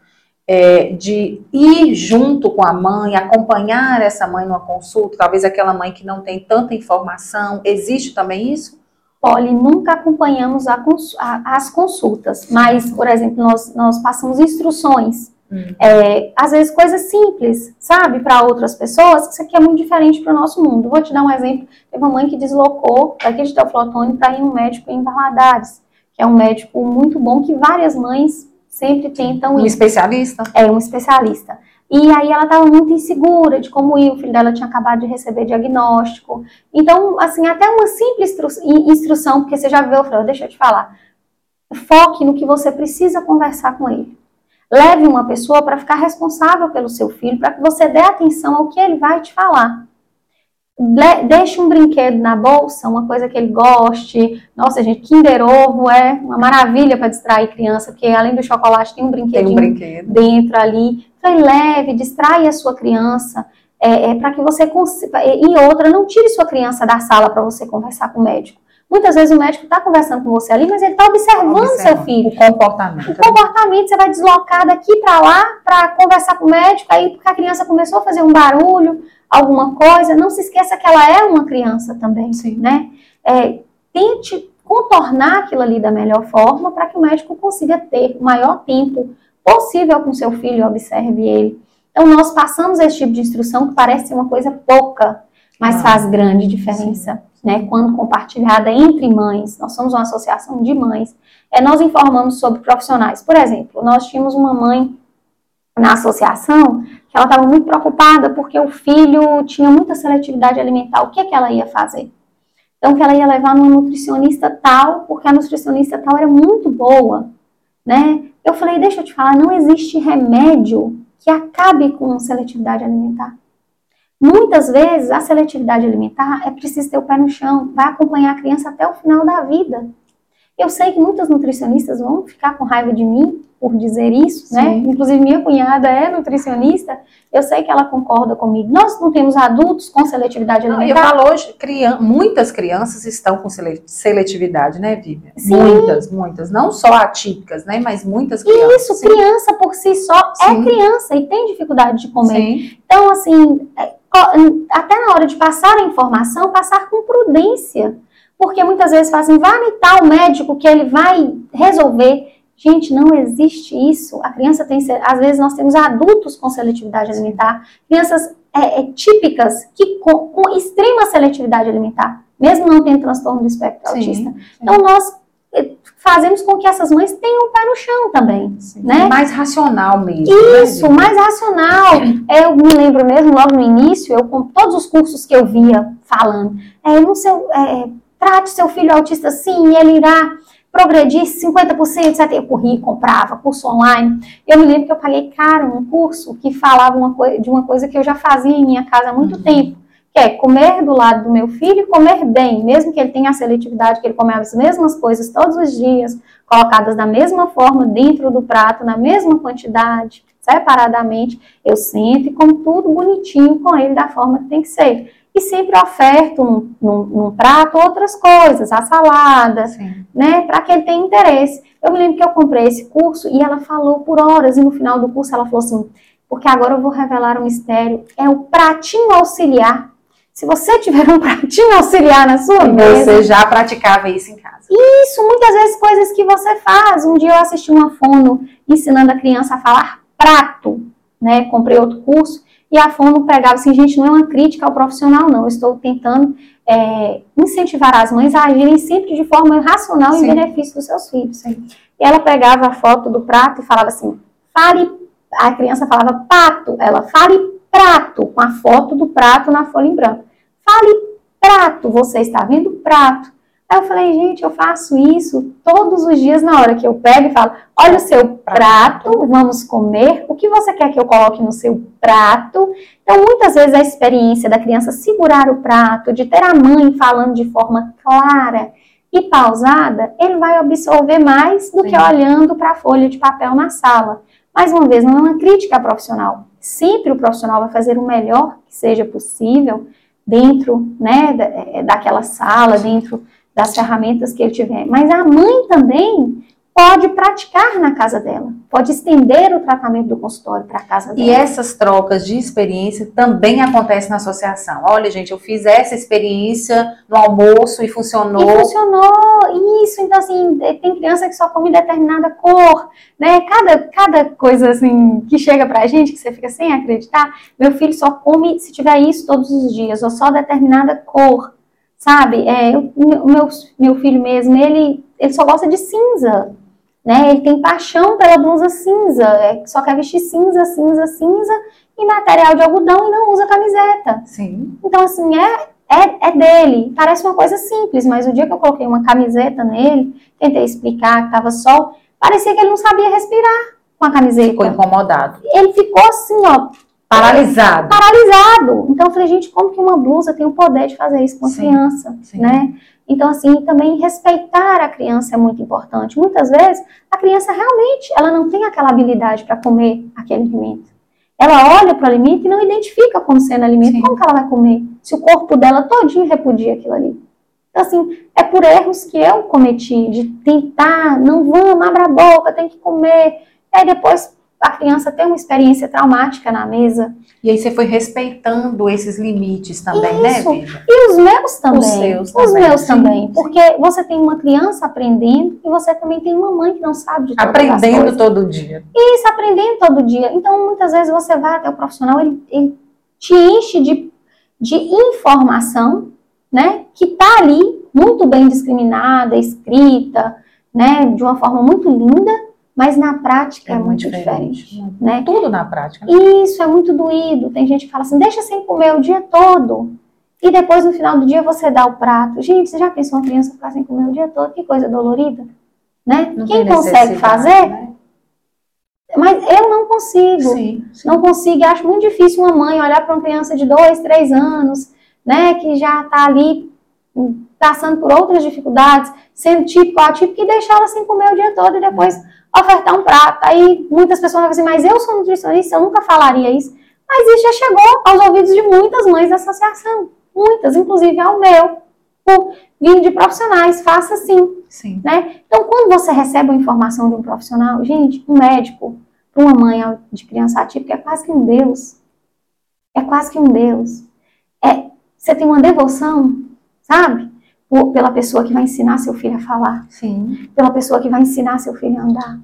é, de ir junto com a mãe, acompanhar essa mãe numa consulta, talvez aquela mãe que não tem tanta informação. Existe também isso?
Poli, nunca acompanhamos cons- a- as consultas, mas, por exemplo, nós, nós passamos instruções,
Hum.
é, às vezes coisas simples, sabe, para outras pessoas, isso aqui é muito diferente para o nosso mundo. Vou te dar um exemplo, teve uma mãe que deslocou daqui de Teoflotone para ir um médico em Valadares, que é um médico muito bom, que várias mães sempre tentam
Um
ir
especialista?
é um especialista. E aí ela estava muito insegura de como ir, o filho dela tinha acabado de receber diagnóstico. Então, assim, até uma simples instru- in- instrução, porque você já viu, eu falei, deixa eu te falar. Foque no que você precisa conversar com ele. Leve uma pessoa para ficar responsável pelo seu filho, para que você dê atenção ao que ele vai te falar. Deixe um brinquedo na bolsa, uma coisa que ele goste. Nossa, gente, Kinder Ovo é uma maravilha para distrair criança, porque além do chocolate tem um
Tem
brinquedinho
um brinquedo.
dentro ali. Foi leve, distrai a sua criança, é, é para que você consiga. E outra, não tire sua criança da sala para você conversar com o médico. Muitas vezes o médico está conversando com você ali, mas ele está observando o seu
Observa
filho.
O comportamento.
O comportamento, você vai deslocar daqui para lá para conversar com o médico, aí porque a criança começou a fazer um barulho, alguma coisa. Não se esqueça que ela é uma criança também,
Sim.
né? É, tente contornar aquilo ali da melhor forma para que o médico consiga ter o maior tempo possível com seu filho, observe ele. Então, nós passamos esse tipo de instrução que parece ser uma coisa pouca, mas ah, faz grande diferença, sim. né? Quando compartilhada entre mães, nós somos uma associação de mães, é, nós informamos sobre profissionais. Por exemplo, nós tínhamos uma mãe na associação que ela estava muito preocupada porque o filho tinha muita seletividade alimentar. O que, é que ela ia fazer? Então, que ela ia levar numa nutricionista tal, porque a nutricionista tal era muito boa, né? Eu falei, deixa eu te falar, não existe remédio que acabe com seletividade alimentar. Muitas vezes a seletividade alimentar é preciso ter o pé no chão, vai acompanhar a criança até o final da vida. Eu sei que muitas nutricionistas vão ficar com raiva de mim por dizer isso, né? Sim. né? Inclusive minha cunhada é nutricionista, eu sei que ela concorda comigo. Nós não temos adultos com seletividade alimentar.
eu falo hoje, crian muitas crianças estão com seletividade, né, Vivian? Sim. Muitas, muitas, não só atípicas, né, mas muitas crianças.
Isso, Sim. criança por si só é Sim. é criança e tem dificuldade de comer. Então, assim, é, até na hora de passar a informação, passar com prudência. Porque muitas vezes fazem, vá em tal médico que ele vai resolver. Gente, não existe isso. A criança tem, às vezes nós temos adultos com seletividade alimentar, crianças é, é, típicas que com, com, extrema seletividade alimentar, mesmo não tendo transtorno do espectro sim, autista. Sim. Então nós é, fazemos com que essas mães tenham o pé no chão também, sim. né?
Mais racional mesmo.
Né, isso, né? mais racional. Eu me lembro mesmo logo no início, eu com todos os cursos que eu via falando, é, no seu, é, trate seu filho autista sim, ele irá progredir 50%, 70%. Eu corri, comprava curso online. Eu me lembro que eu paguei caro um curso que falava uma de uma coisa que eu já fazia em minha casa há muito uhum. tempo, que é comer do lado do meu filho e comer bem, mesmo que ele tenha a seletividade, que ele come as mesmas coisas todos os dias, colocadas da mesma forma dentro do prato, na mesma quantidade, separadamente, eu sento e como tudo bonitinho com ele da forma que tem que ser e sempre oferto num, num, num prato outras coisas, a salada, Sim. né, para que ele tenha interesse. Eu me lembro que eu comprei esse curso e ela falou por horas, e no final do curso ela falou assim, porque agora eu vou revelar um mistério, é o pratinho auxiliar. Se você tiver um pratinho auxiliar na sua
e mesa... Você já praticava isso em casa.
Isso, muitas vezes coisas que você faz. Um dia eu assisti uma fono ensinando a criança a falar prato, né, comprei outro curso, e a fono pegava assim, gente, não é uma crítica ao profissional, não. Eu estou tentando é, incentivar as mães a agirem sempre de forma racional Sim. em benefício dos seus filhos. Sim. E ela pegava a foto do prato e falava assim, fale, a criança falava pato, ela fale prato, com a foto do prato na folha em branco. Fale prato, você está vendo prato. Aí eu falei, gente, eu faço isso todos os dias na hora que eu pego e falo, olha o seu prato, vamos comer, o que você quer que eu coloque no seu prato? Então, muitas vezes a experiência da criança segurar o prato, de ter a mãe falando de forma clara e pausada, ele vai absorver mais do Sim. que olhando para a folha de papel na sala. Mais uma vez, não é uma crítica profissional. Sempre o profissional vai fazer o melhor que seja possível dentro né, daquela sala, dentro das ferramentas que ele tiver. Mas a mãe também pode praticar na casa dela, pode estender o tratamento do consultório para a casa dela.
E essas trocas de experiência também acontecem na associação. Olha, gente, eu fiz essa experiência no almoço e funcionou.
E funcionou, isso. Então, assim, tem criança que só come determinada cor, né? Cada, cada coisa, assim, que chega pra gente, que você fica sem acreditar, meu filho só come se tiver isso todos os dias, ou só determinada cor sabe? É, o meu, meu filho mesmo, ele, ele só gosta de cinza, né? Ele tem paixão pela blusa cinza, é, só quer vestir cinza, cinza, cinza e material de algodão e não usa camiseta.
Sim.
Então, assim, é, é, é dele. Parece uma coisa simples, mas o dia que eu coloquei uma camiseta nele, tentei explicar que estava sol, parecia que ele não sabia respirar com a camiseta.
Ficou incomodado.
Ele ficou assim, ó,
Paralisado.
Paralisado. Então eu falei, gente, como que uma blusa tem o poder de fazer isso com a sim, criança, sim. né? Então, assim, também respeitar a criança é muito importante. Muitas vezes, a criança realmente, ela não tem aquela habilidade para comer aquele alimento. Ela olha para o alimento e não identifica como sendo alimento. Sim. Como que ela vai comer? Se o corpo dela todinho repudia aquilo ali. Então, assim, é por erros que eu cometi, de tentar, não vamos, abra a boca, tem que comer. E aí depois a criança ter uma experiência traumática na mesa.
E aí você foi respeitando esses limites também, né,
Isso.
né, Viva?
E os meus também.
Os seus
Os
também,
meus também. Porque você tem uma criança aprendendo e você também tem uma mãe que não sabe de todas as
Aprendendo todo dia.
Isso, aprendendo todo dia. Então, muitas vezes você vai até o profissional, ele, ele te enche de, de informação, né? Que tá ali, muito bem discriminada, escrita, né? De uma forma muito linda, mas na prática é, muito diferente. né?
Tudo na prática.
E isso é muito doído. Tem gente que fala assim, deixa sem comer o dia todo. E depois, no final do dia, você dá o prato. Gente, você já pensou uma criança ficar sem comer o dia todo? Que coisa dolorida. Né?
Não
Quem consegue fazer,
né?
mas eu não consigo.
Sim, sim.
Não consigo. Acho muito difícil uma mãe olhar para uma criança de dois, três anos, né? Que já está ali hum, passando por outras dificuldades, sendo típico, atípico, e deixar ela sem comer o dia todo e depois ofertar um prato. Aí muitas pessoas vão dizer, mas eu sou nutricionista, eu nunca falaria isso. Mas isso já chegou aos ouvidos de muitas mães da associação. Muitas, inclusive ao meu, por vindo de profissionais, faça assim,
Sim.
né? Então, quando você recebe uma informação de um profissional, gente, um médico, para uma mãe de criança atípica, é quase que um Deus. É quase que um Deus. É, você tem uma devoção, sabe? Pela pessoa que vai ensinar seu filho a falar
Sim.
pela pessoa que vai ensinar seu filho a andar,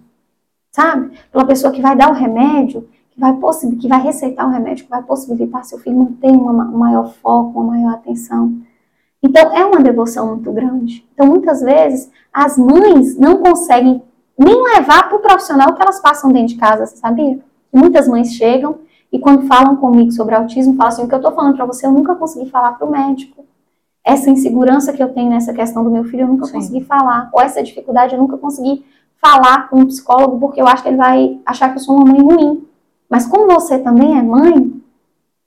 sabe? Pela pessoa que vai dar o remédio, que vai, que vai receitar o remédio, que vai possibilitar seu filho manter uma, ma- um maior foco, uma maior atenção. Então, é uma devoção muito grande. Então, muitas vezes, as mães não conseguem nem levar para o profissional o que elas passam dentro de casa, você sabia? Muitas mães chegam e quando falam comigo sobre autismo, falam assim, o que eu estou falando para você, eu nunca consegui falar para o médico. Essa insegurança que eu tenho nessa questão do meu filho, eu nunca
Sim.
consegui falar. Ou essa dificuldade, eu nunca consegui falar com um psicólogo, porque eu acho que ele vai achar que eu sou uma mãe ruim. Mas como você também é mãe,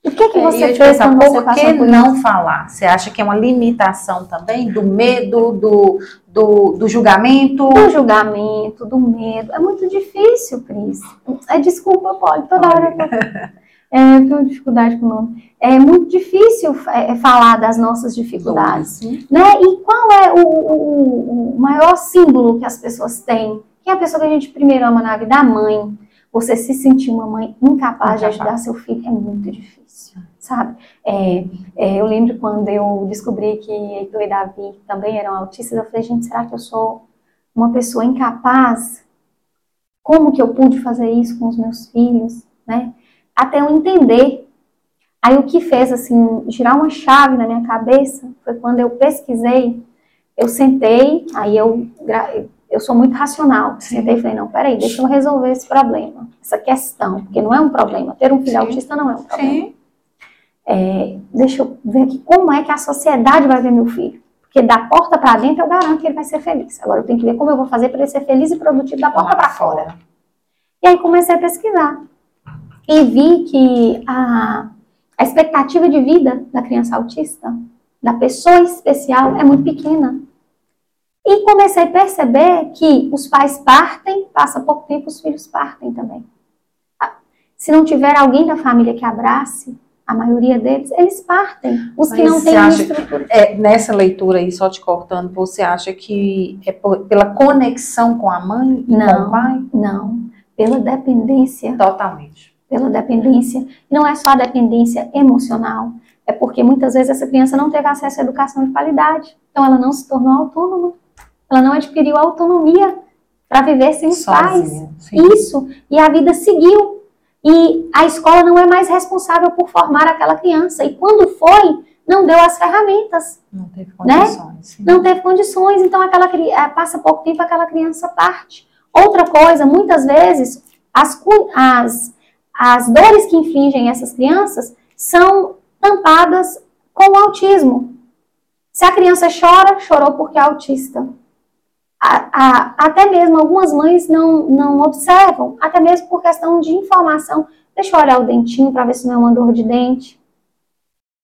o que que
É,
você
eu
fez
pensar,
quando você
por que
por
não falar? Você acha que é uma limitação também do medo, do, do, do julgamento?
Do julgamento, do medo. É muito difícil, Cris. É, desculpa, Polly, toda hora eu tô... É, eu tenho dificuldade com o nome. É muito difícil é, falar das nossas dificuldades. né? E qual é o, o- o maior símbolo que as pessoas têm? Quem é a pessoa que a gente primeiro ama na vida? A mãe. Você se sentir uma mãe incapaz de
Incapaz.
ajudar seu filho é muito difícil, sabe? É, é, eu lembro quando eu descobri que Heitor e Davi também eram autistas, eu falei, gente, será que eu sou uma pessoa incapaz? Como que eu pude fazer isso com os meus filhos, né? Até eu entender Aí o que fez assim girar uma chave na minha cabeça foi quando eu pesquisei, eu sentei, aí eu eu sou muito racional,
Sim.
sentei e falei não, peraí, deixa eu resolver esse problema, essa questão, porque não é um problema, ter um filho
Sim.
autista não é um problema.
Sim.
É, deixa eu ver aqui como é que a sociedade vai ver meu filho, porque da porta para dentro eu garanto que ele vai ser feliz. Agora eu tenho que ver como eu vou fazer para ele ser feliz e produtivo da porta para fora. E aí comecei a pesquisar. E vi que a, a expectativa de vida da criança autista, da pessoa especial, é muito pequena. E comecei a perceber que os pais partem, passa pouco tempo, os filhos partem também. Ah, Se não tiver alguém da família que abrace, a maioria deles, eles partem. Os que
Mas
não
você
têm
acha-
estrutura.
É, nessa leitura aí, só te cortando, você acha que é por- pela conexão com a mãe e com
Não.
o pai?
Não. Pela dependência
Totalmente.
Pela dependência. E não é só a dependência emocional, é porque muitas vezes essa criança não teve acesso à educação de qualidade. Então ela não se tornou autônoma. Ela não adquiriu autonomia para viver sem os pais. Isso. E a vida seguiu. E a escola não é mais responsável por formar aquela criança. E quando foi, não deu as ferramentas
Não teve
Né?
condições. sim.
não teve condições, então aquela eh, passa pouco tempo, aquela criança parte. Outra coisa, muitas vezes, as, as, as dores que infligem essas crianças são tampadas com o autismo. Se a criança chora, chorou porque é autista. A- a- até mesmo algumas mães não, não observam, até mesmo por questão de informação. Deixa eu olhar o dentinho para ver se não é uma dor de dente.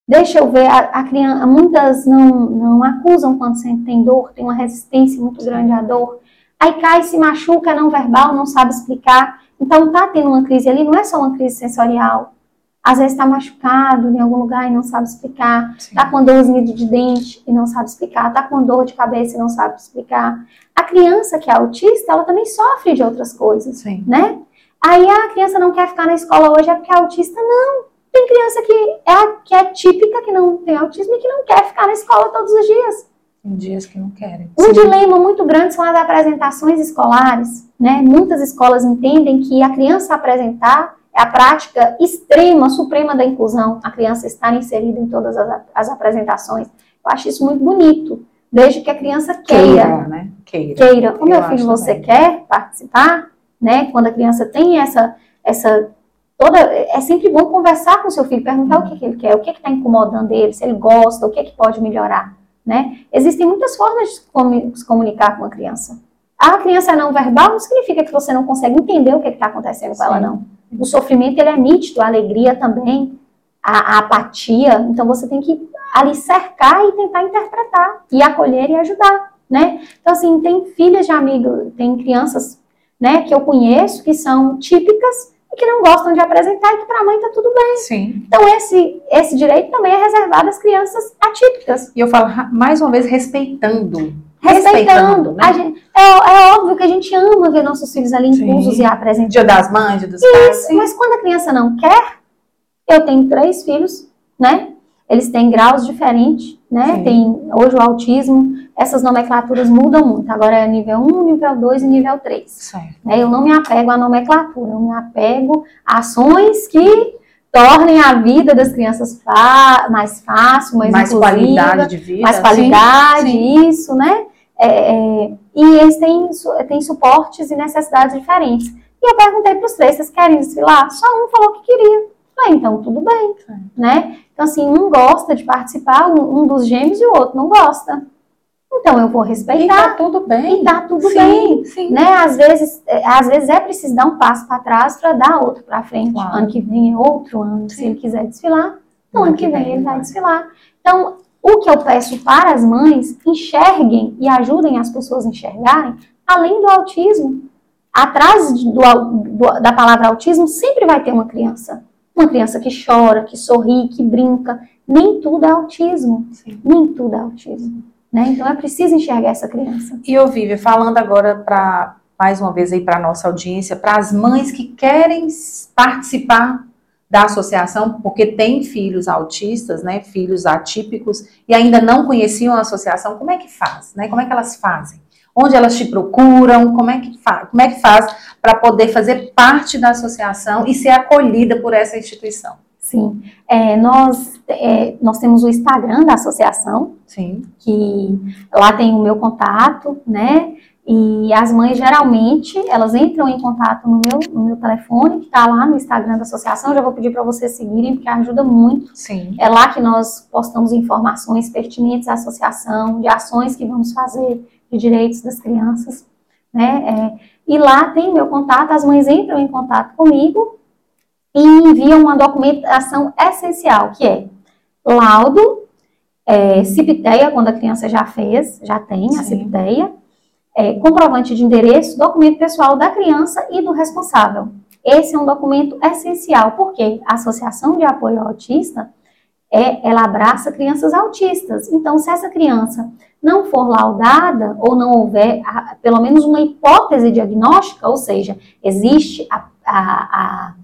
Deixa eu ver, a, a criança, muitas não, não acusam quando tem dor, tem uma resistência muito grande à dor. Aí cai, se machuca, não verbal, não sabe explicar. Então tá tendo uma crise ali, não é só uma crise sensorial. Às vezes está machucado em algum lugar e não sabe explicar.
Sim.
Tá com dorzinha de dente e não sabe explicar. Tá com dor de cabeça e não sabe explicar. A criança que é autista, ela também sofre de outras coisas
Sim.
né? Aí a criança não quer ficar na escola hoje é porque é autista. Não. Tem criança que é, que é típica, que não tem autismo e que não quer ficar na escola todos os dias.
Tem dias que não querem.
Um Sim. dilema muito grande são as apresentações escolares. Né? Muitas escolas entendem que a criança apresentar é a prática extrema, suprema da inclusão, a criança estar inserida em todas as, as apresentações. Eu acho isso muito bonito, desde que a criança queira. Queira, né? Queira. queira. O meu filho, você também. quer participar? Né? Quando a criança tem essa, essa toda, é sempre bom conversar com o seu filho, perguntar o que, que ele quer, o que está incomodando ele, se ele gosta, o que, que pode melhorar. Né? Existem muitas formas de se comunicar com a criança. A criança não verbal não significa que você não consegue entender o que está acontecendo Sim. com ela, não. O sofrimento ele é nítido, a alegria também, a, a, apatia. Então você tem que ali cercar e tentar interpretar e acolher e ajudar, né? Então assim tem filhas de amigos, tem crianças, né, que eu conheço que são típicas que não gostam de apresentar e que para a mãe tá tudo bem.
Sim.
Então esse esse direito também é reservado às crianças atípicas.
E eu falo mais uma vez respeitando.
Respeitando. respeitando né? gente, é, é, óbvio que a gente ama ver nossos filhos ali inclusos e apresentando.
Dia das mães, dia dos
pais. Isso, mas quando a criança não quer, eu tenho três filhos, né? Eles têm graus diferentes, né? Sim. Tem hoje o autismo, essas nomenclaturas mudam muito. Agora é nível 1, nível 2 e nível 3. Certo. Né? Eu não me apego à nomenclatura, eu me apego a ações que tornem a vida das crianças mais fácil, mais,
mais qualidade de vida.
Mais qualidade, sim. isso, né? É, é, e eles têm, têm suportes e necessidades diferentes. E eu perguntei para os três, vocês querem desfilar? Só um falou que queria. Falei, então tudo bem, né? Então assim, um gosta de participar, um, um dos gêmeos e o outro não gosta. Então eu vou respeitar. E
tá tudo bem.
E tá tudo sim, bem. Sim. Né? Às vezes, é, às vezes é preciso dar um passo para trás para dar outro para frente. Claro. Ano que vem é outro ano. Sim. Se ele quiser desfilar, ano, ano que vem, vem ele vai desfilar. Então, o que eu peço para as mães, enxerguem e ajudem as pessoas a enxergarem, além do autismo, atrás do, do, da palavra autismo sempre vai ter uma criança. Uma criança que chora, que sorri, que brinca. Nem tudo é autismo. Sim. Nem tudo é autismo. Né? Então é preciso enxergar essa criança.
E eu vive falando agora para mais uma vez aí para nossa audiência, para as mães que querem participar da associação, porque tem filhos autistas, né, filhos atípicos, e ainda não conheciam a associação, como é que faz, né? Como é que elas fazem? Onde elas te procuram? Como é que faz? Como é que faz para poder fazer parte da associação e ser acolhida por essa instituição?
Sim, é, nós, é, nós temos o Instagram da associação,
Sim.
que lá tem o meu contato, né? E as mães geralmente elas entram em contato no meu, no meu telefone, que está lá no Instagram da associação. Já vou pedir para vocês seguirem, porque ajuda muito.
Sim.
É lá que nós postamos informações pertinentes à associação, de ações que vamos fazer de direitos das crianças. Né? É, e lá tem meu contato, as mães entram em contato comigo e enviam uma documentação essencial, que é laudo, é, CIPTEA, quando a criança já fez, já tem Sim. a CIPTEA, é, comprovante de endereço, documento pessoal da criança e do responsável. Esse é um documento essencial, porque a Associação de Apoio ao Autista, é, ela abraça crianças autistas. Então, se essa criança não for laudada ou não houver a, pelo menos uma hipótese diagnóstica, ou seja, existe a, a, a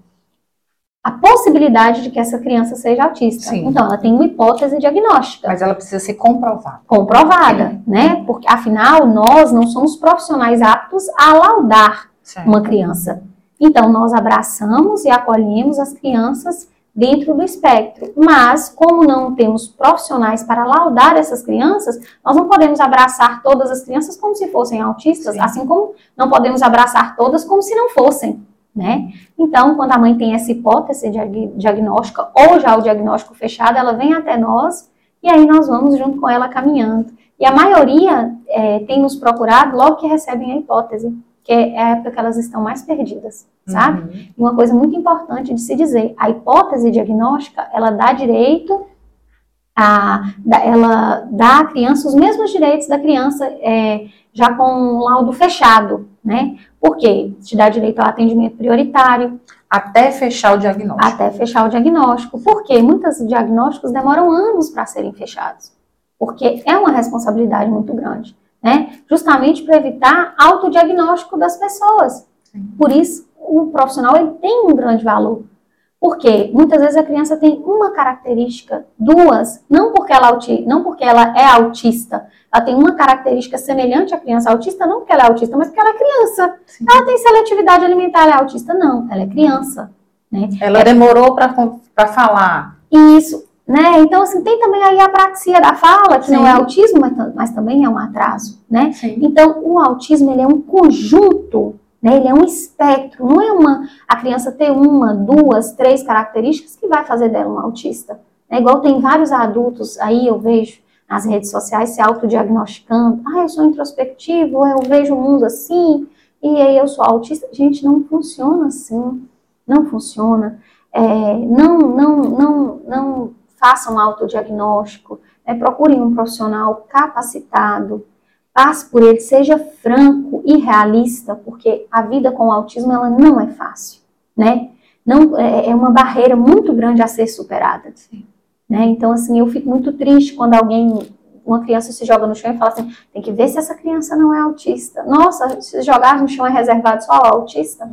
a possibilidade de que essa criança seja autista. Sim. Então, ela tem uma hipótese diagnóstica.
Mas ela precisa ser comprovada.
Comprovada, Sim. né? Porque, afinal, nós não somos profissionais aptos a laudar certo. uma criança. Então, nós abraçamos e acolhemos as crianças dentro do espectro. Mas, como não temos profissionais para laudar essas crianças, nós não podemos abraçar todas as crianças como se fossem autistas, Sim. assim como não podemos abraçar todas como se não fossem né? Então, quando a mãe tem essa hipótese diagnóstica ou já o diagnóstico fechado, ela vem até nós e aí nós vamos junto com ela caminhando. E a maioria é, tem nos procurado logo que recebem a hipótese, que é a época que elas estão mais perdidas, sabe? Uhum. E uma coisa muito importante de se dizer, a hipótese diagnóstica, ela dá direito a, ela dá à criança os mesmos direitos da criança é, já com um laudo fechado, né? Por quê? Te dá direito ao atendimento prioritário.
Até fechar o diagnóstico.
Até fechar o diagnóstico. Porque muitos diagnósticos demoram anos para serem fechados. Porque é uma responsabilidade muito grande, né? Justamente para evitar autodiagnóstico das pessoas. Por isso, o profissional ele tem um grande valor. Porque muitas vezes a criança tem uma característica, duas, não porque ela, não porque ela é autista, ela tem uma característica semelhante à criança autista, não porque ela é autista, mas porque ela é criança. Sim. Ela tem seletividade alimentar, ela é autista? Não, ela é criança. Né?
Ela é, demorou para falar.
Isso, né? Então, assim, tem também aí a praxia da fala, que Sim. não é autismo, mas, mas, também é um atraso, né? Sim. Então, o autismo, ele é um conjunto, né? Ele é um espectro, não é uma, a criança ter uma, duas, três características que vai fazer dela um autista. É igual tem vários adultos, aí eu vejo nas redes sociais se autodiagnosticando, ah, eu sou introspectivo, eu vejo o mundo assim, e aí eu sou autista. Gente, não funciona assim, não funciona. É, não, não, não, não façam autodiagnóstico, né, procurem um profissional capacitado, passe por ele, seja franco e realista, porque a vida com o autismo ela não é fácil, né? Não, é, é uma barreira muito grande a ser superada. Né? Então, assim, eu fico muito triste quando alguém, uma criança se joga no chão e fala assim, tem que ver se essa criança não é autista. Nossa, se jogar no chão é reservado só ao autista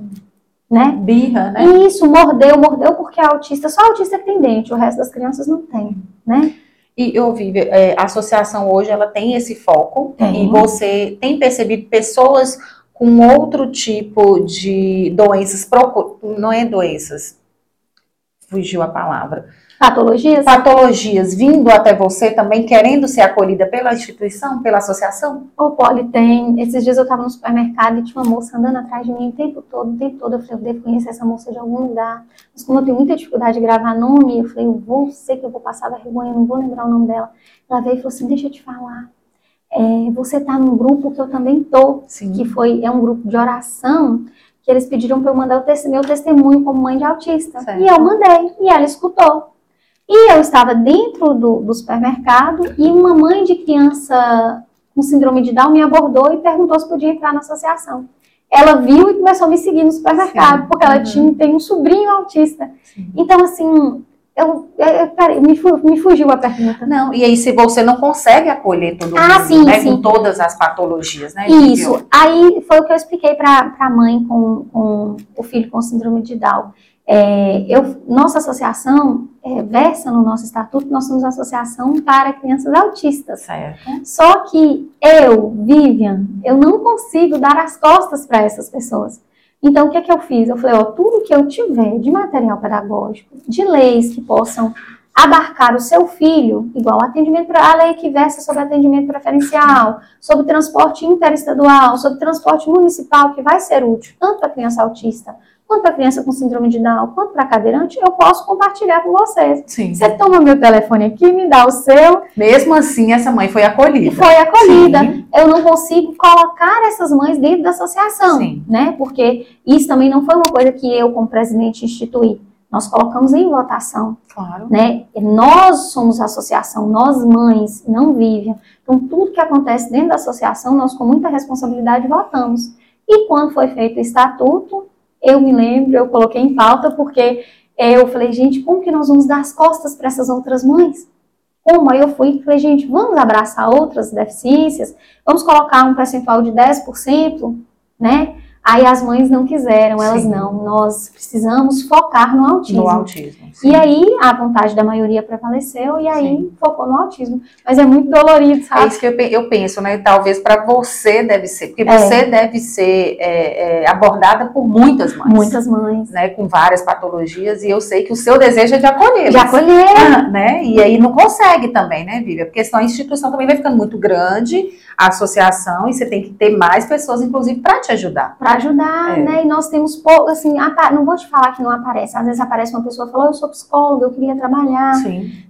né?
Birra, né?
Isso, mordeu, mordeu porque é autista. Só autista que tem dente, o resto das crianças não tem, né?
E eu vi, é, a associação hoje ela tem esse foco tem. e você tem percebido pessoas com outro tipo de doenças, não é doenças, fugiu a palavra,
Patologias?
Patologias vindo até você também, querendo ser acolhida pela instituição, pela associação?
O Poli tem. Esses dias eu estava no supermercado e tinha uma moça andando atrás de mim o tempo todo, o tempo todo. Eu falei, eu devo conhecer essa moça de algum lugar. Mas como eu tenho muita dificuldade de gravar nome, eu falei, eu vou, sei que eu vou passar vergonha, não vou lembrar o nome dela. Ela veio e falou assim, deixa eu te falar. É, você está num grupo que eu também tô, Sim. que foi, é um grupo de oração, que eles pediram para eu mandar o meu testemunho como mãe de autista. Certo. E eu mandei, e ela escutou. E eu estava dentro do, do supermercado e uma mãe de criança com síndrome de Down me abordou e perguntou se podia entrar na associação. Ela viu e começou a me seguir no supermercado, Sim. porque ela uhum. tinha, tem um sobrinho autista. Sim. Então, assim, eu, eu, eu, me, me fugiu a pergunta.
Não, e aí se você não consegue acolher todo
ah,
mundo,
sim,
né,
sim.
com todas as patologias, né?
Isso. Aí foi o que eu expliquei para a mãe com, com o filho com síndrome de Down. É, eu, nossa associação é, versa no nosso estatuto, nós somos associação para crianças autistas.
Certo.
Só que eu, Vivian, eu não consigo dar as costas para essas pessoas. Então, o que é que eu fiz? Eu falei, ó, tudo que eu tiver de material pedagógico, de leis que possam abarcar o seu filho, igual atendimento para a lei que versa sobre atendimento preferencial, sobre transporte interestadual, sobre transporte municipal, que vai ser útil tanto para a criança autista quanto para criança com síndrome de Down, quanto para cadeirante, eu posso compartilhar com vocês.
Sim.
Você toma meu telefone aqui, me dá o seu.
Mesmo assim, essa mãe foi acolhida.
Foi acolhida. Sim. Eu não consigo colocar essas mães dentro da associação, Sim. né? Porque isso também não foi uma coisa que eu, como presidente, instituí. Nós colocamos em votação.
Claro.
Né? Nós somos a associação, nós mães, não Vivian. Então, tudo que acontece dentro da associação, nós com muita responsabilidade votamos. E quando foi feito o estatuto, eu me lembro, eu coloquei em pauta porque eu falei, gente, como que nós vamos dar as costas para essas outras mães? Como? Aí eu fui e falei, gente, vamos abraçar outras deficiências, vamos colocar um percentual de 10%, né? Aí as mães não quiseram, elas Sim. não. Nós precisamos focar no autismo.
No autismo.
Sim. E aí a vontade da maioria prevaleceu e aí sim. focou no autismo. Mas é muito dolorido, sabe?
É isso que eu, penso, né? Talvez para você deve ser, porque é. você deve ser é, é, abordada por muitas mães.
Muitas mães.
Né? Com várias patologias. E eu sei que o seu desejo é de acolher.
De acolher.
Ah, né? E aí não consegue também, né, Vivian? Porque senão a instituição também vai ficando muito grande a associação e você tem que ter mais pessoas, inclusive, para te ajudar.
Para ajudar, é. né? E nós temos pouco, assim, não vou te falar que não aparece. Às vezes aparece uma pessoa e fala, eu sou psicóloga, eu queria trabalhar,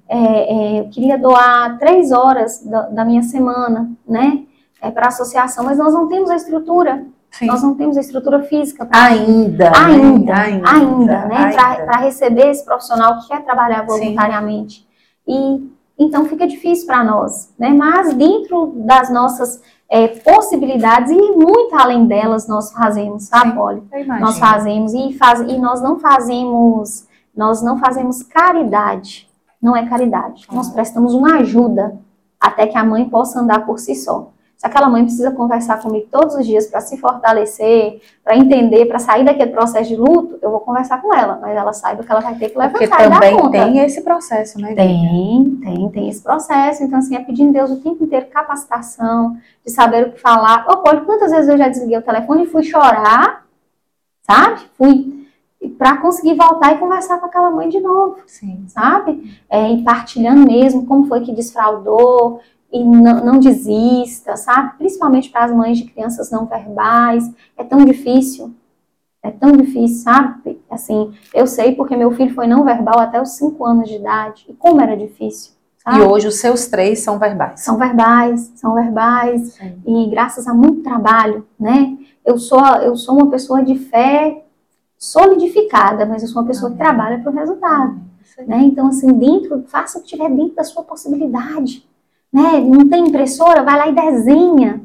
é, é, eu queria doar três horas da, da minha semana, né? É, para a associação, mas nós não temos a estrutura. Sim. Nós não temos a estrutura física.
Pra... Ainda,
né? ainda, ainda, ainda, né? Para receber esse profissional que quer trabalhar voluntariamente. Sim. E então fica difícil para nós, né? Mas dentro das nossas é, possibilidades e muito além delas nós fazemos, Polly? Nós fazemos e, faz, e nós não fazemos, nós não fazemos caridade. Não é caridade. Nós prestamos uma ajuda até que a mãe possa andar por si só. Se aquela mãe precisa conversar comigo todos os dias para se fortalecer, para entender, para sair daquele processo de luto, eu vou conversar com ela, mas ela saiba que ela vai ter que levantar
Porque também tem esse processo, né?
Tem, tem, tem esse processo. Então, assim, é pedindo Deus o tempo inteiro capacitação, de saber o que falar. Ô, Paulo, quantas vezes eu já desliguei o telefone e fui chorar, sabe? Fui para conseguir voltar e conversar com aquela mãe de novo,
Sim.
sabe? É, e partilhando mesmo como foi que desfraudou, e não, não desista, sabe? Principalmente para as mães de crianças não verbais. É tão difícil. É tão difícil, sabe? Assim, eu sei porque meu filho foi não verbal até os 5 anos de idade. E como era difícil. Sabe?
E hoje os seus três são verbais.
São verbais, são verbais.
Sim.
E graças a muito trabalho, né? Eu sou, eu sou uma pessoa de fé solidificada, mas eu sou uma pessoa que trabalha para o resultado. Né? Então, assim, dentro, faça o que tiver dentro da sua possibilidade né? Não tem impressora? Vai lá e desenha,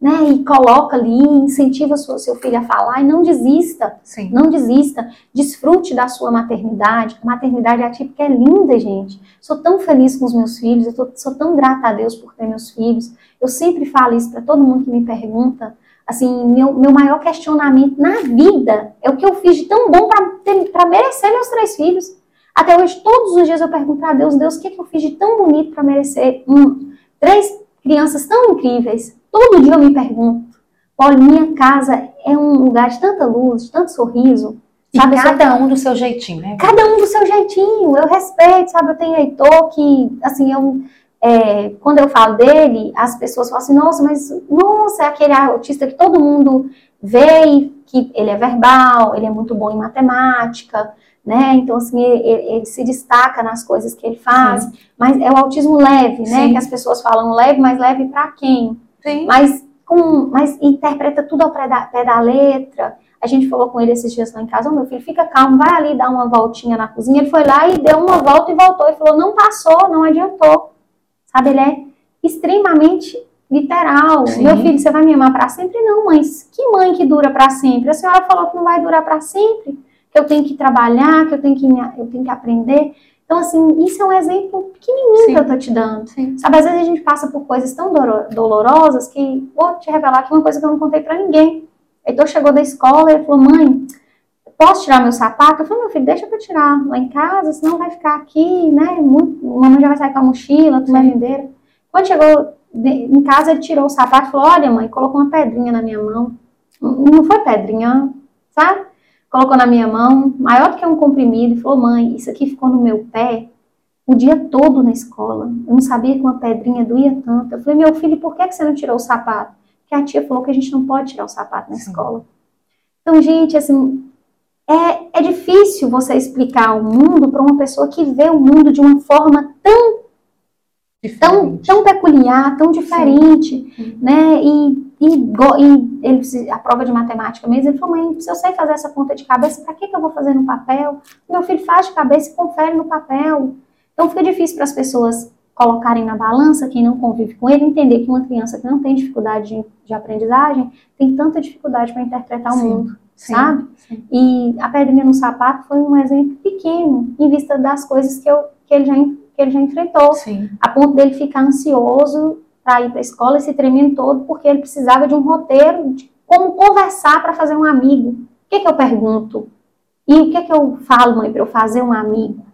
né? E coloca ali, incentiva seu, seu filho a falar e não desista.
Sim.
Não desista. Desfrute da sua maternidade. A maternidade atípica é linda, gente. Sou tão feliz com os meus filhos, eu tô, sou tão grata a Deus por ter meus filhos. Eu sempre falo isso para todo mundo que me pergunta. Assim, meu, meu maior questionamento na vida é o que eu fiz de tão bom para merecer meus três filhos. Até hoje, todos os dias eu pergunto a Deus, Deus, o que, é que eu fiz de tão bonito para merecer um, três crianças tão incríveis? Todo dia eu me pergunto. Olha, minha casa é um lugar de tanta luz, de tanto sorriso.
E sabe, cada um do seu jeitinho, né?
Cada um do seu jeitinho. Eu respeito, sabe? Eu tenho Heitor que, assim, eu, é, quando eu falo dele, as pessoas falam assim, nossa, mas, nossa, é aquele autista que todo mundo vê que ele é verbal, ele é muito bom em matemática, né? Então, assim, ele, ele, se destaca nas coisas que ele faz, Sim. mas é o autismo leve, né? Sim. Que as pessoas falam leve, mas leve para quem?
Sim.
Mas, com, mas interpreta tudo ao pé da, pé da letra. A gente falou com ele esses dias lá em casa, oh, meu filho, fica calmo, vai ali dar uma voltinha na cozinha. Ele foi lá e deu uma volta e voltou e falou, não passou, não adiantou. Sabe, ele é extremamente literal. Sim. Meu filho, você vai me amar para sempre? Não, mas que mãe que dura para sempre? A senhora falou que não vai durar para sempre que eu tenho que trabalhar, que eu tenho que, eu tenho que aprender. Então, assim, isso é um exemplo pequenininho Sim. que eu tô te dando. Sim. Sabe, às vezes a gente passa por coisas tão dolorosas que vou te revelar aqui uma coisa que eu não contei para ninguém. Heitor chegou da escola e falou, mãe, posso tirar meu sapato? Eu falei, meu filho, deixa eu tirar lá em casa, senão vai ficar aqui, né? Muito, mamãe já vai sair com a mochila, com a merendeira. Quando chegou em casa, ele tirou o sapato e falou, olha, mãe, colocou uma pedrinha na minha mão. Não foi pedrinha, sabe? Colocou na minha mão, maior do que um comprimido, e falou: Mãe, isso aqui ficou no meu pé o dia todo na escola. Eu não sabia que uma pedrinha doía tanto. Eu falei: Meu filho, por que você não tirou o sapato? Porque a tia falou que a gente não pode tirar o sapato na Sim. escola. Então, gente, assim, é, é difícil você explicar o mundo para uma pessoa que vê o mundo de uma forma tão tão, tão peculiar, tão diferente, Sim. né? E, e, e, ele, a prova de matemática mesmo, ele falou, mãe, se eu sei fazer essa conta de cabeça, para que, que eu vou fazer no papel? Meu filho faz de cabeça e confere no papel. Então fica difícil para as pessoas colocarem na balança, quem não convive com ele, entender que uma criança que não tem dificuldade de, de aprendizagem tem tanta dificuldade para interpretar Sim. o mundo, Sim. sabe? Sim. E a pedrinha no sapato foi um exemplo pequeno, em vista das coisas que, eu, que ele já que ele já enfrentou, a ponto dele ficar ansioso para ir para a escola e se tremendo todo porque ele precisava de um roteiro de como conversar para fazer um amigo. O que, que eu pergunto? E o que, que eu falo, mãe, para eu fazer um amigo?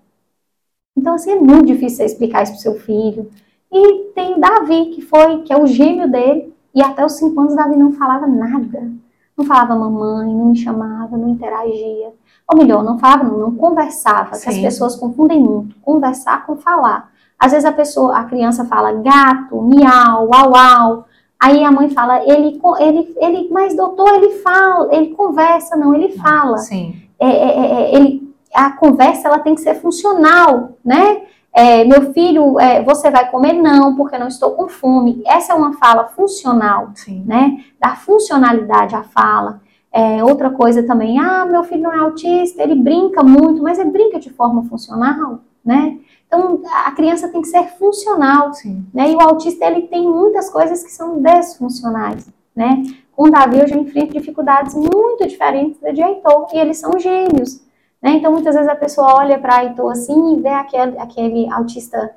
Então, assim, é muito difícil você explicar isso para seu filho. E tem o Davi, que foi, que é o gêmeo dele, e até os cinco anos Davi não falava nada. Não falava mamãe, não me chamava, não interagia. Ou melhor, não falava, não, não conversava, Sim. que as pessoas confundem muito, conversar com falar. Às vezes a pessoa, a criança fala gato, miau, uau, uau. Aí a mãe fala, ele, ele, ele, mas doutor, ele fala, ele conversa, não, ele fala.
Sim.
É, é, é, é ele, a conversa ela tem que ser funcional, né? É, meu filho, é, você vai comer? Não, porque não estou com fome. Essa é uma fala funcional,
Sim.
né? Dar funcionalidade à fala. É, outra coisa também, ah, meu filho não é autista, ele brinca muito, mas ele brinca de forma funcional, né? Então, a criança tem que ser funcional,
Sim.
né? E o autista, ele tem muitas coisas que são desfuncionais, né? Com o Davi, eu já enfrento dificuldades muito diferentes da de Heitor, e eles são gêmeos, né? Então, muitas vezes a pessoa olha para Heitor assim e vê aquele, aquele autista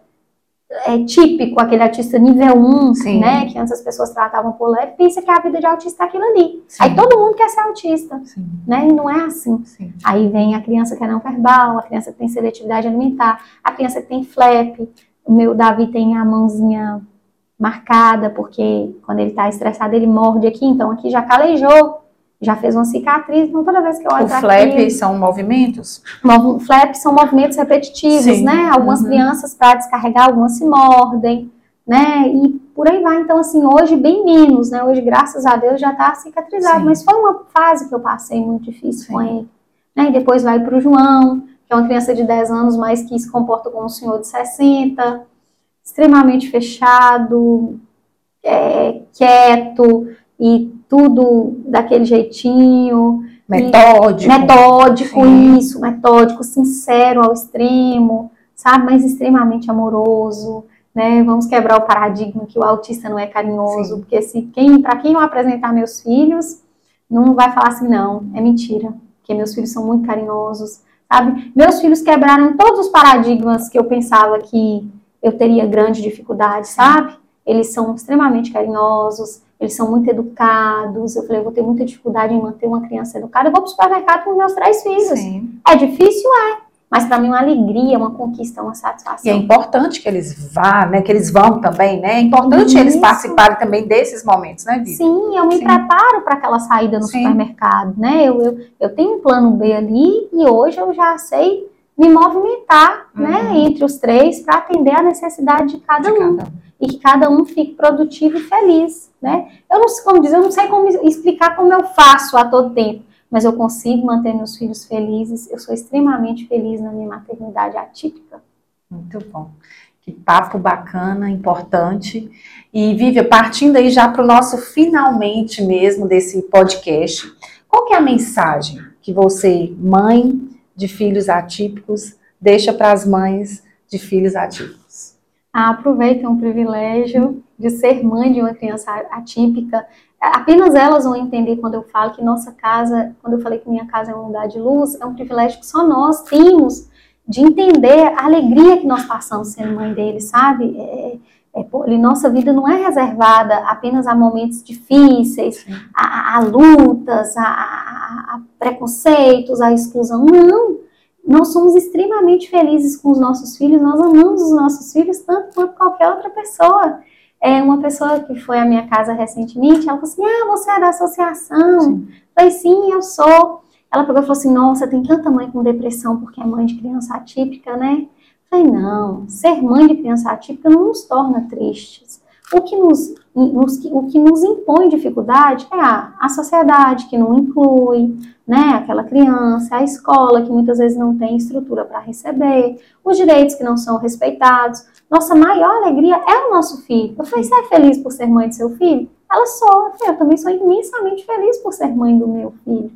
é, típico, aquele autista nível 1, Sim. né? Que antes as pessoas tratavam por leve, pensa que a vida de autista é aquilo ali. Sim. Aí todo mundo quer ser autista, Sim. né? E não é assim. Sim. Aí vem a criança que é não verbal, a criança que tem seletividade alimentar, a criança que tem flap. O meu Davi tem a mãozinha marcada, porque quando ele tá estressado ele morde aqui, então aqui já calejou já fez uma cicatriz, então toda vez que eu olho
O flap aqui, são movimentos?
Mov, flap são movimentos repetitivos, Sim. né? Algumas uhum. crianças para descarregar, algumas se mordem, né? E por aí vai. Então, assim, hoje bem menos, né? Hoje, graças a Deus, já está cicatrizado. Sim. Mas foi uma fase que eu passei muito difícil Sim. com ele. Né? E depois vai para o João, que é uma criança de 10 anos, mas que se comporta como um senhor de 60, extremamente fechado, é, quieto e tudo daquele jeitinho.
Metódico.
Metódico, Sim. isso, metódico, sincero ao extremo, sabe? Mas extremamente amoroso. Né? Vamos quebrar o paradigma que o autista não é carinhoso, Sim. porque se quem, para quem eu apresentar meus filhos, não vai falar assim, não, é mentira, porque meus filhos são muito carinhosos, sabe? Meus filhos quebraram todos os paradigmas que eu pensava que eu teria grande dificuldade, sabe? Eles são extremamente carinhosos, eles são muito educados. Eu falei, eu vou ter muita dificuldade em manter uma criança educada. Eu vou para o supermercado com meus três filhos. Sim. É difícil, é. Mas para mim é uma alegria, uma conquista, uma satisfação.
E é importante que eles vá, né? Que eles vão também, né? É importante Isso. eles participarem também desses momentos, né, Vivi?
Sim, eu me Sim. preparo para aquela saída no Sim. supermercado, né? Eu, eu, eu tenho um plano B ali e hoje eu já sei me movimentar, né, uhum. né? Entre os três para atender a necessidade de cada de um. Cada um e que cada um fique produtivo e feliz, né? Eu não sei como dizer, eu não sei como explicar como eu faço a todo tempo, mas eu consigo manter meus filhos felizes. Eu sou extremamente feliz na minha maternidade atípica.
Muito bom. Que papo bacana, importante. E Vivian, partindo aí já para o nosso finalmente mesmo desse podcast, qual que é a mensagem que você, mãe de filhos atípicos, deixa para as mães de filhos atípicos?
Aproveitem o privilégio de ser mãe de uma criança atípica. Apenas elas vão entender quando eu falo que nossa casa, quando eu falei que minha casa é um lugar de luz, é um privilégio que só nós temos de entender a alegria que nós passamos sendo mãe deles, sabe? É, é, é nossa vida não é reservada apenas a momentos difíceis, a, a, lutas, a, a, preconceitos, a exclusão. Não nós somos extremamente felizes com os nossos filhos, nós amamos os nossos filhos tanto quanto qualquer outra pessoa. É uma pessoa que foi à minha casa recentemente, ela falou assim: Ah, você é da associação? Sim. Falei, sim, eu sou. Ela pegou e falou assim: Nossa, tem tanta mãe com depressão porque é mãe de criança atípica, né? Falei, não, ser mãe de criança atípica não nos torna tristes. O que nos, nos, o que nos impõe dificuldade é a, a sociedade que não inclui, né, aquela criança, a escola que muitas vezes não tem estrutura para receber, os direitos que não são respeitados. Nossa maior alegria é o nosso filho. Eu falei, você é feliz por ser mãe do seu filho? Ela sou. Eu, falei, eu também sou imensamente feliz por ser mãe do meu filho,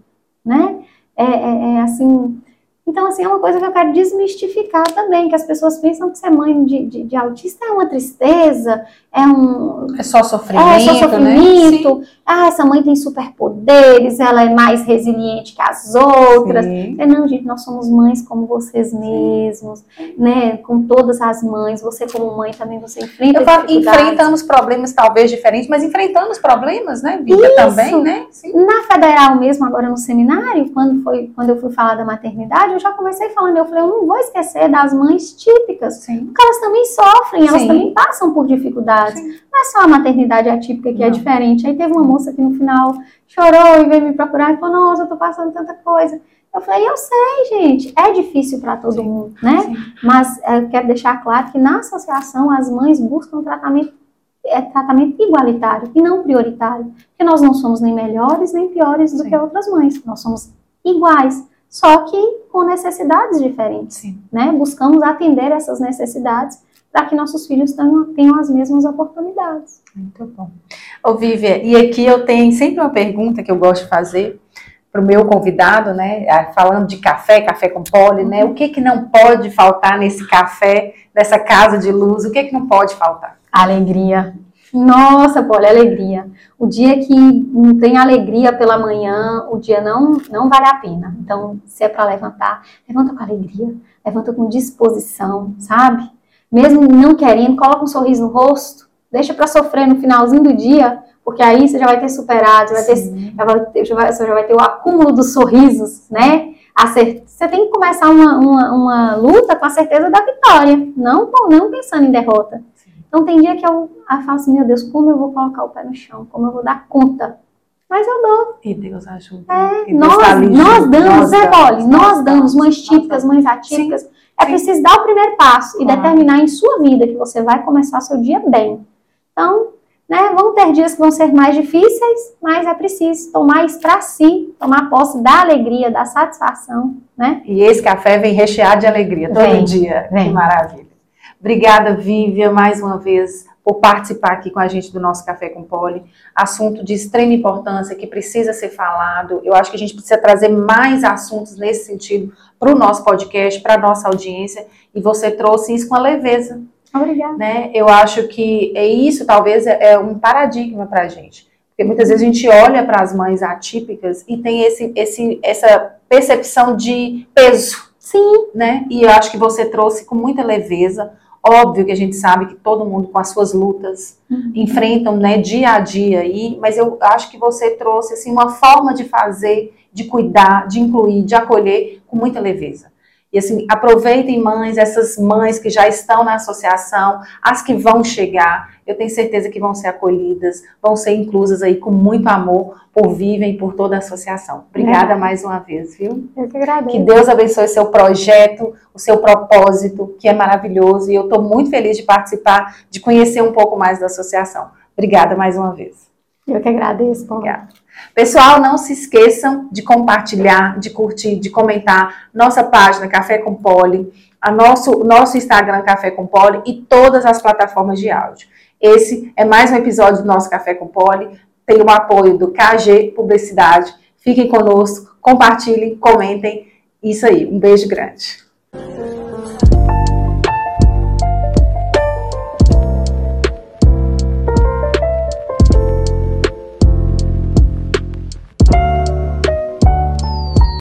né? É, é, é assim, então, assim, é uma coisa que eu quero desmistificar também, que as pessoas pensam que ser mãe de, de, de autista é uma tristeza, é um...
É só sofrimento,
é
só
né? sofrimento. Né? Ah, essa mãe tem superpoderes, ela é mais resiliente que as outras. É, não, gente, nós somos mães como vocês mesmos, né? Com todas as mães, você como mãe também, você enfrenta
Eu falo, enfrentamos problemas talvez diferentes, mas enfrentamos problemas, né, Bíblia, também, né?
Sim. Na federal mesmo, agora no seminário, quando, foi, quando eu fui falar da maternidade, eu já comecei falando, eu falei, eu não vou esquecer das mães típicas, Sim. porque elas também sofrem, elas Sim. também passam por dificuldades. Sim. Não é só a maternidade atípica que é não. é diferente. Aí teve uma moça que no final chorou e veio me procurar e falou, nossa, eu tô passando tanta coisa. Eu falei, eu sei, gente, é difícil para todo mundo, né? Mas é, eu quero deixar claro que na associação as mães buscam tratamento é tratamento igualitário e não prioritário, porque nós não somos nem melhores nem piores do Sim. que outras mães, nós somos iguais só que com necessidades diferentes, Sim. né? Buscamos atender essas necessidades para que nossos filhos tenham, tenham, as mesmas oportunidades.
Muito bom. Ô, Vívia, e aqui eu tenho sempre uma pergunta que eu gosto de fazer para o meu convidado, né? Ah, falando de café, café com pole, né? O que que não pode faltar nesse café, nessa casa de luz? O que que não pode faltar?
Alegria. Nossa, Poli, alegria. O dia que não tem alegria pela manhã, o dia não, não vale a pena. Então, se é para levantar, levanta com alegria, levanta com disposição, sabe? mesmo não querendo, coloca um sorriso no rosto, deixa para sofrer no finalzinho do dia, porque aí você já vai ter superado, já vai ter, já vai ter, já vai, você já vai ter o acúmulo dos sorrisos, né? Você tem que começar uma, uma, uma, luta com a certeza da vitória, não, não pensando em derrota. Então tem dia que eu, eu falo assim, meu Deus, como eu vou colocar o pé no chão? Como eu vou dar conta? Mas eu dou.
E Deus ajuda.
É, nós, tá nós damos, é, Boli, nós damos, mães típicas, mães atípicas. Sim, é sim. preciso dar o primeiro passo e determinar em sua vida que você vai começar seu dia bem. Então, né, vão ter dias que vão ser mais difíceis, mas é preciso tomar isso para si, tomar posse da alegria, da satisfação, né?
E esse café vem recheado de alegria todo vem, dia. Vem. Que maravilha. Obrigada, Vívia, mais uma vez por participar aqui com a gente do nosso Café com Poli. Assunto de extrema importância que precisa ser falado. Eu acho que a gente precisa trazer mais assuntos nesse sentido para o nosso podcast, para a nossa audiência. E você trouxe isso com a leveza.
Obrigada.
Né? Eu acho que é isso, talvez, é, é um paradigma para a gente. Porque muitas vezes a gente olha para as mães atípicas e tem esse, esse, essa percepção de peso.
Sim.
Né? E eu acho que você trouxe com muita leveza Óbvio que a gente sabe que todo mundo com as suas lutas uhum. enfrentam, né, dia a dia aí, mas eu acho que você trouxe assim uma forma de fazer, de cuidar, de incluir, de acolher com muita leveza. E assim, aproveitem mães, essas mães que já estão na associação, as que vão chegar, eu tenho certeza que vão ser acolhidas, vão ser inclusas aí com muito amor por Vivem, por toda a associação. Obrigada é. mais uma vez, viu?
Eu que agradeço.
Que Deus abençoe o seu projeto, o seu propósito, que é maravilhoso, e eu estou muito feliz de participar, de conhecer um pouco mais da associação. Obrigada mais uma vez.
Eu que agradeço,
Paulo. Obrigada. Pessoal, não se esqueçam de compartilhar, de curtir, de comentar nossa página Café com Poli, a nosso, nosso Instagram Café com Poli e todas as plataformas de áudio. Esse é mais um episódio do nosso Café com Poli. Tem o apoio do KG Publicidade. Fiquem conosco, compartilhem, comentem. Isso aí, um beijo grande.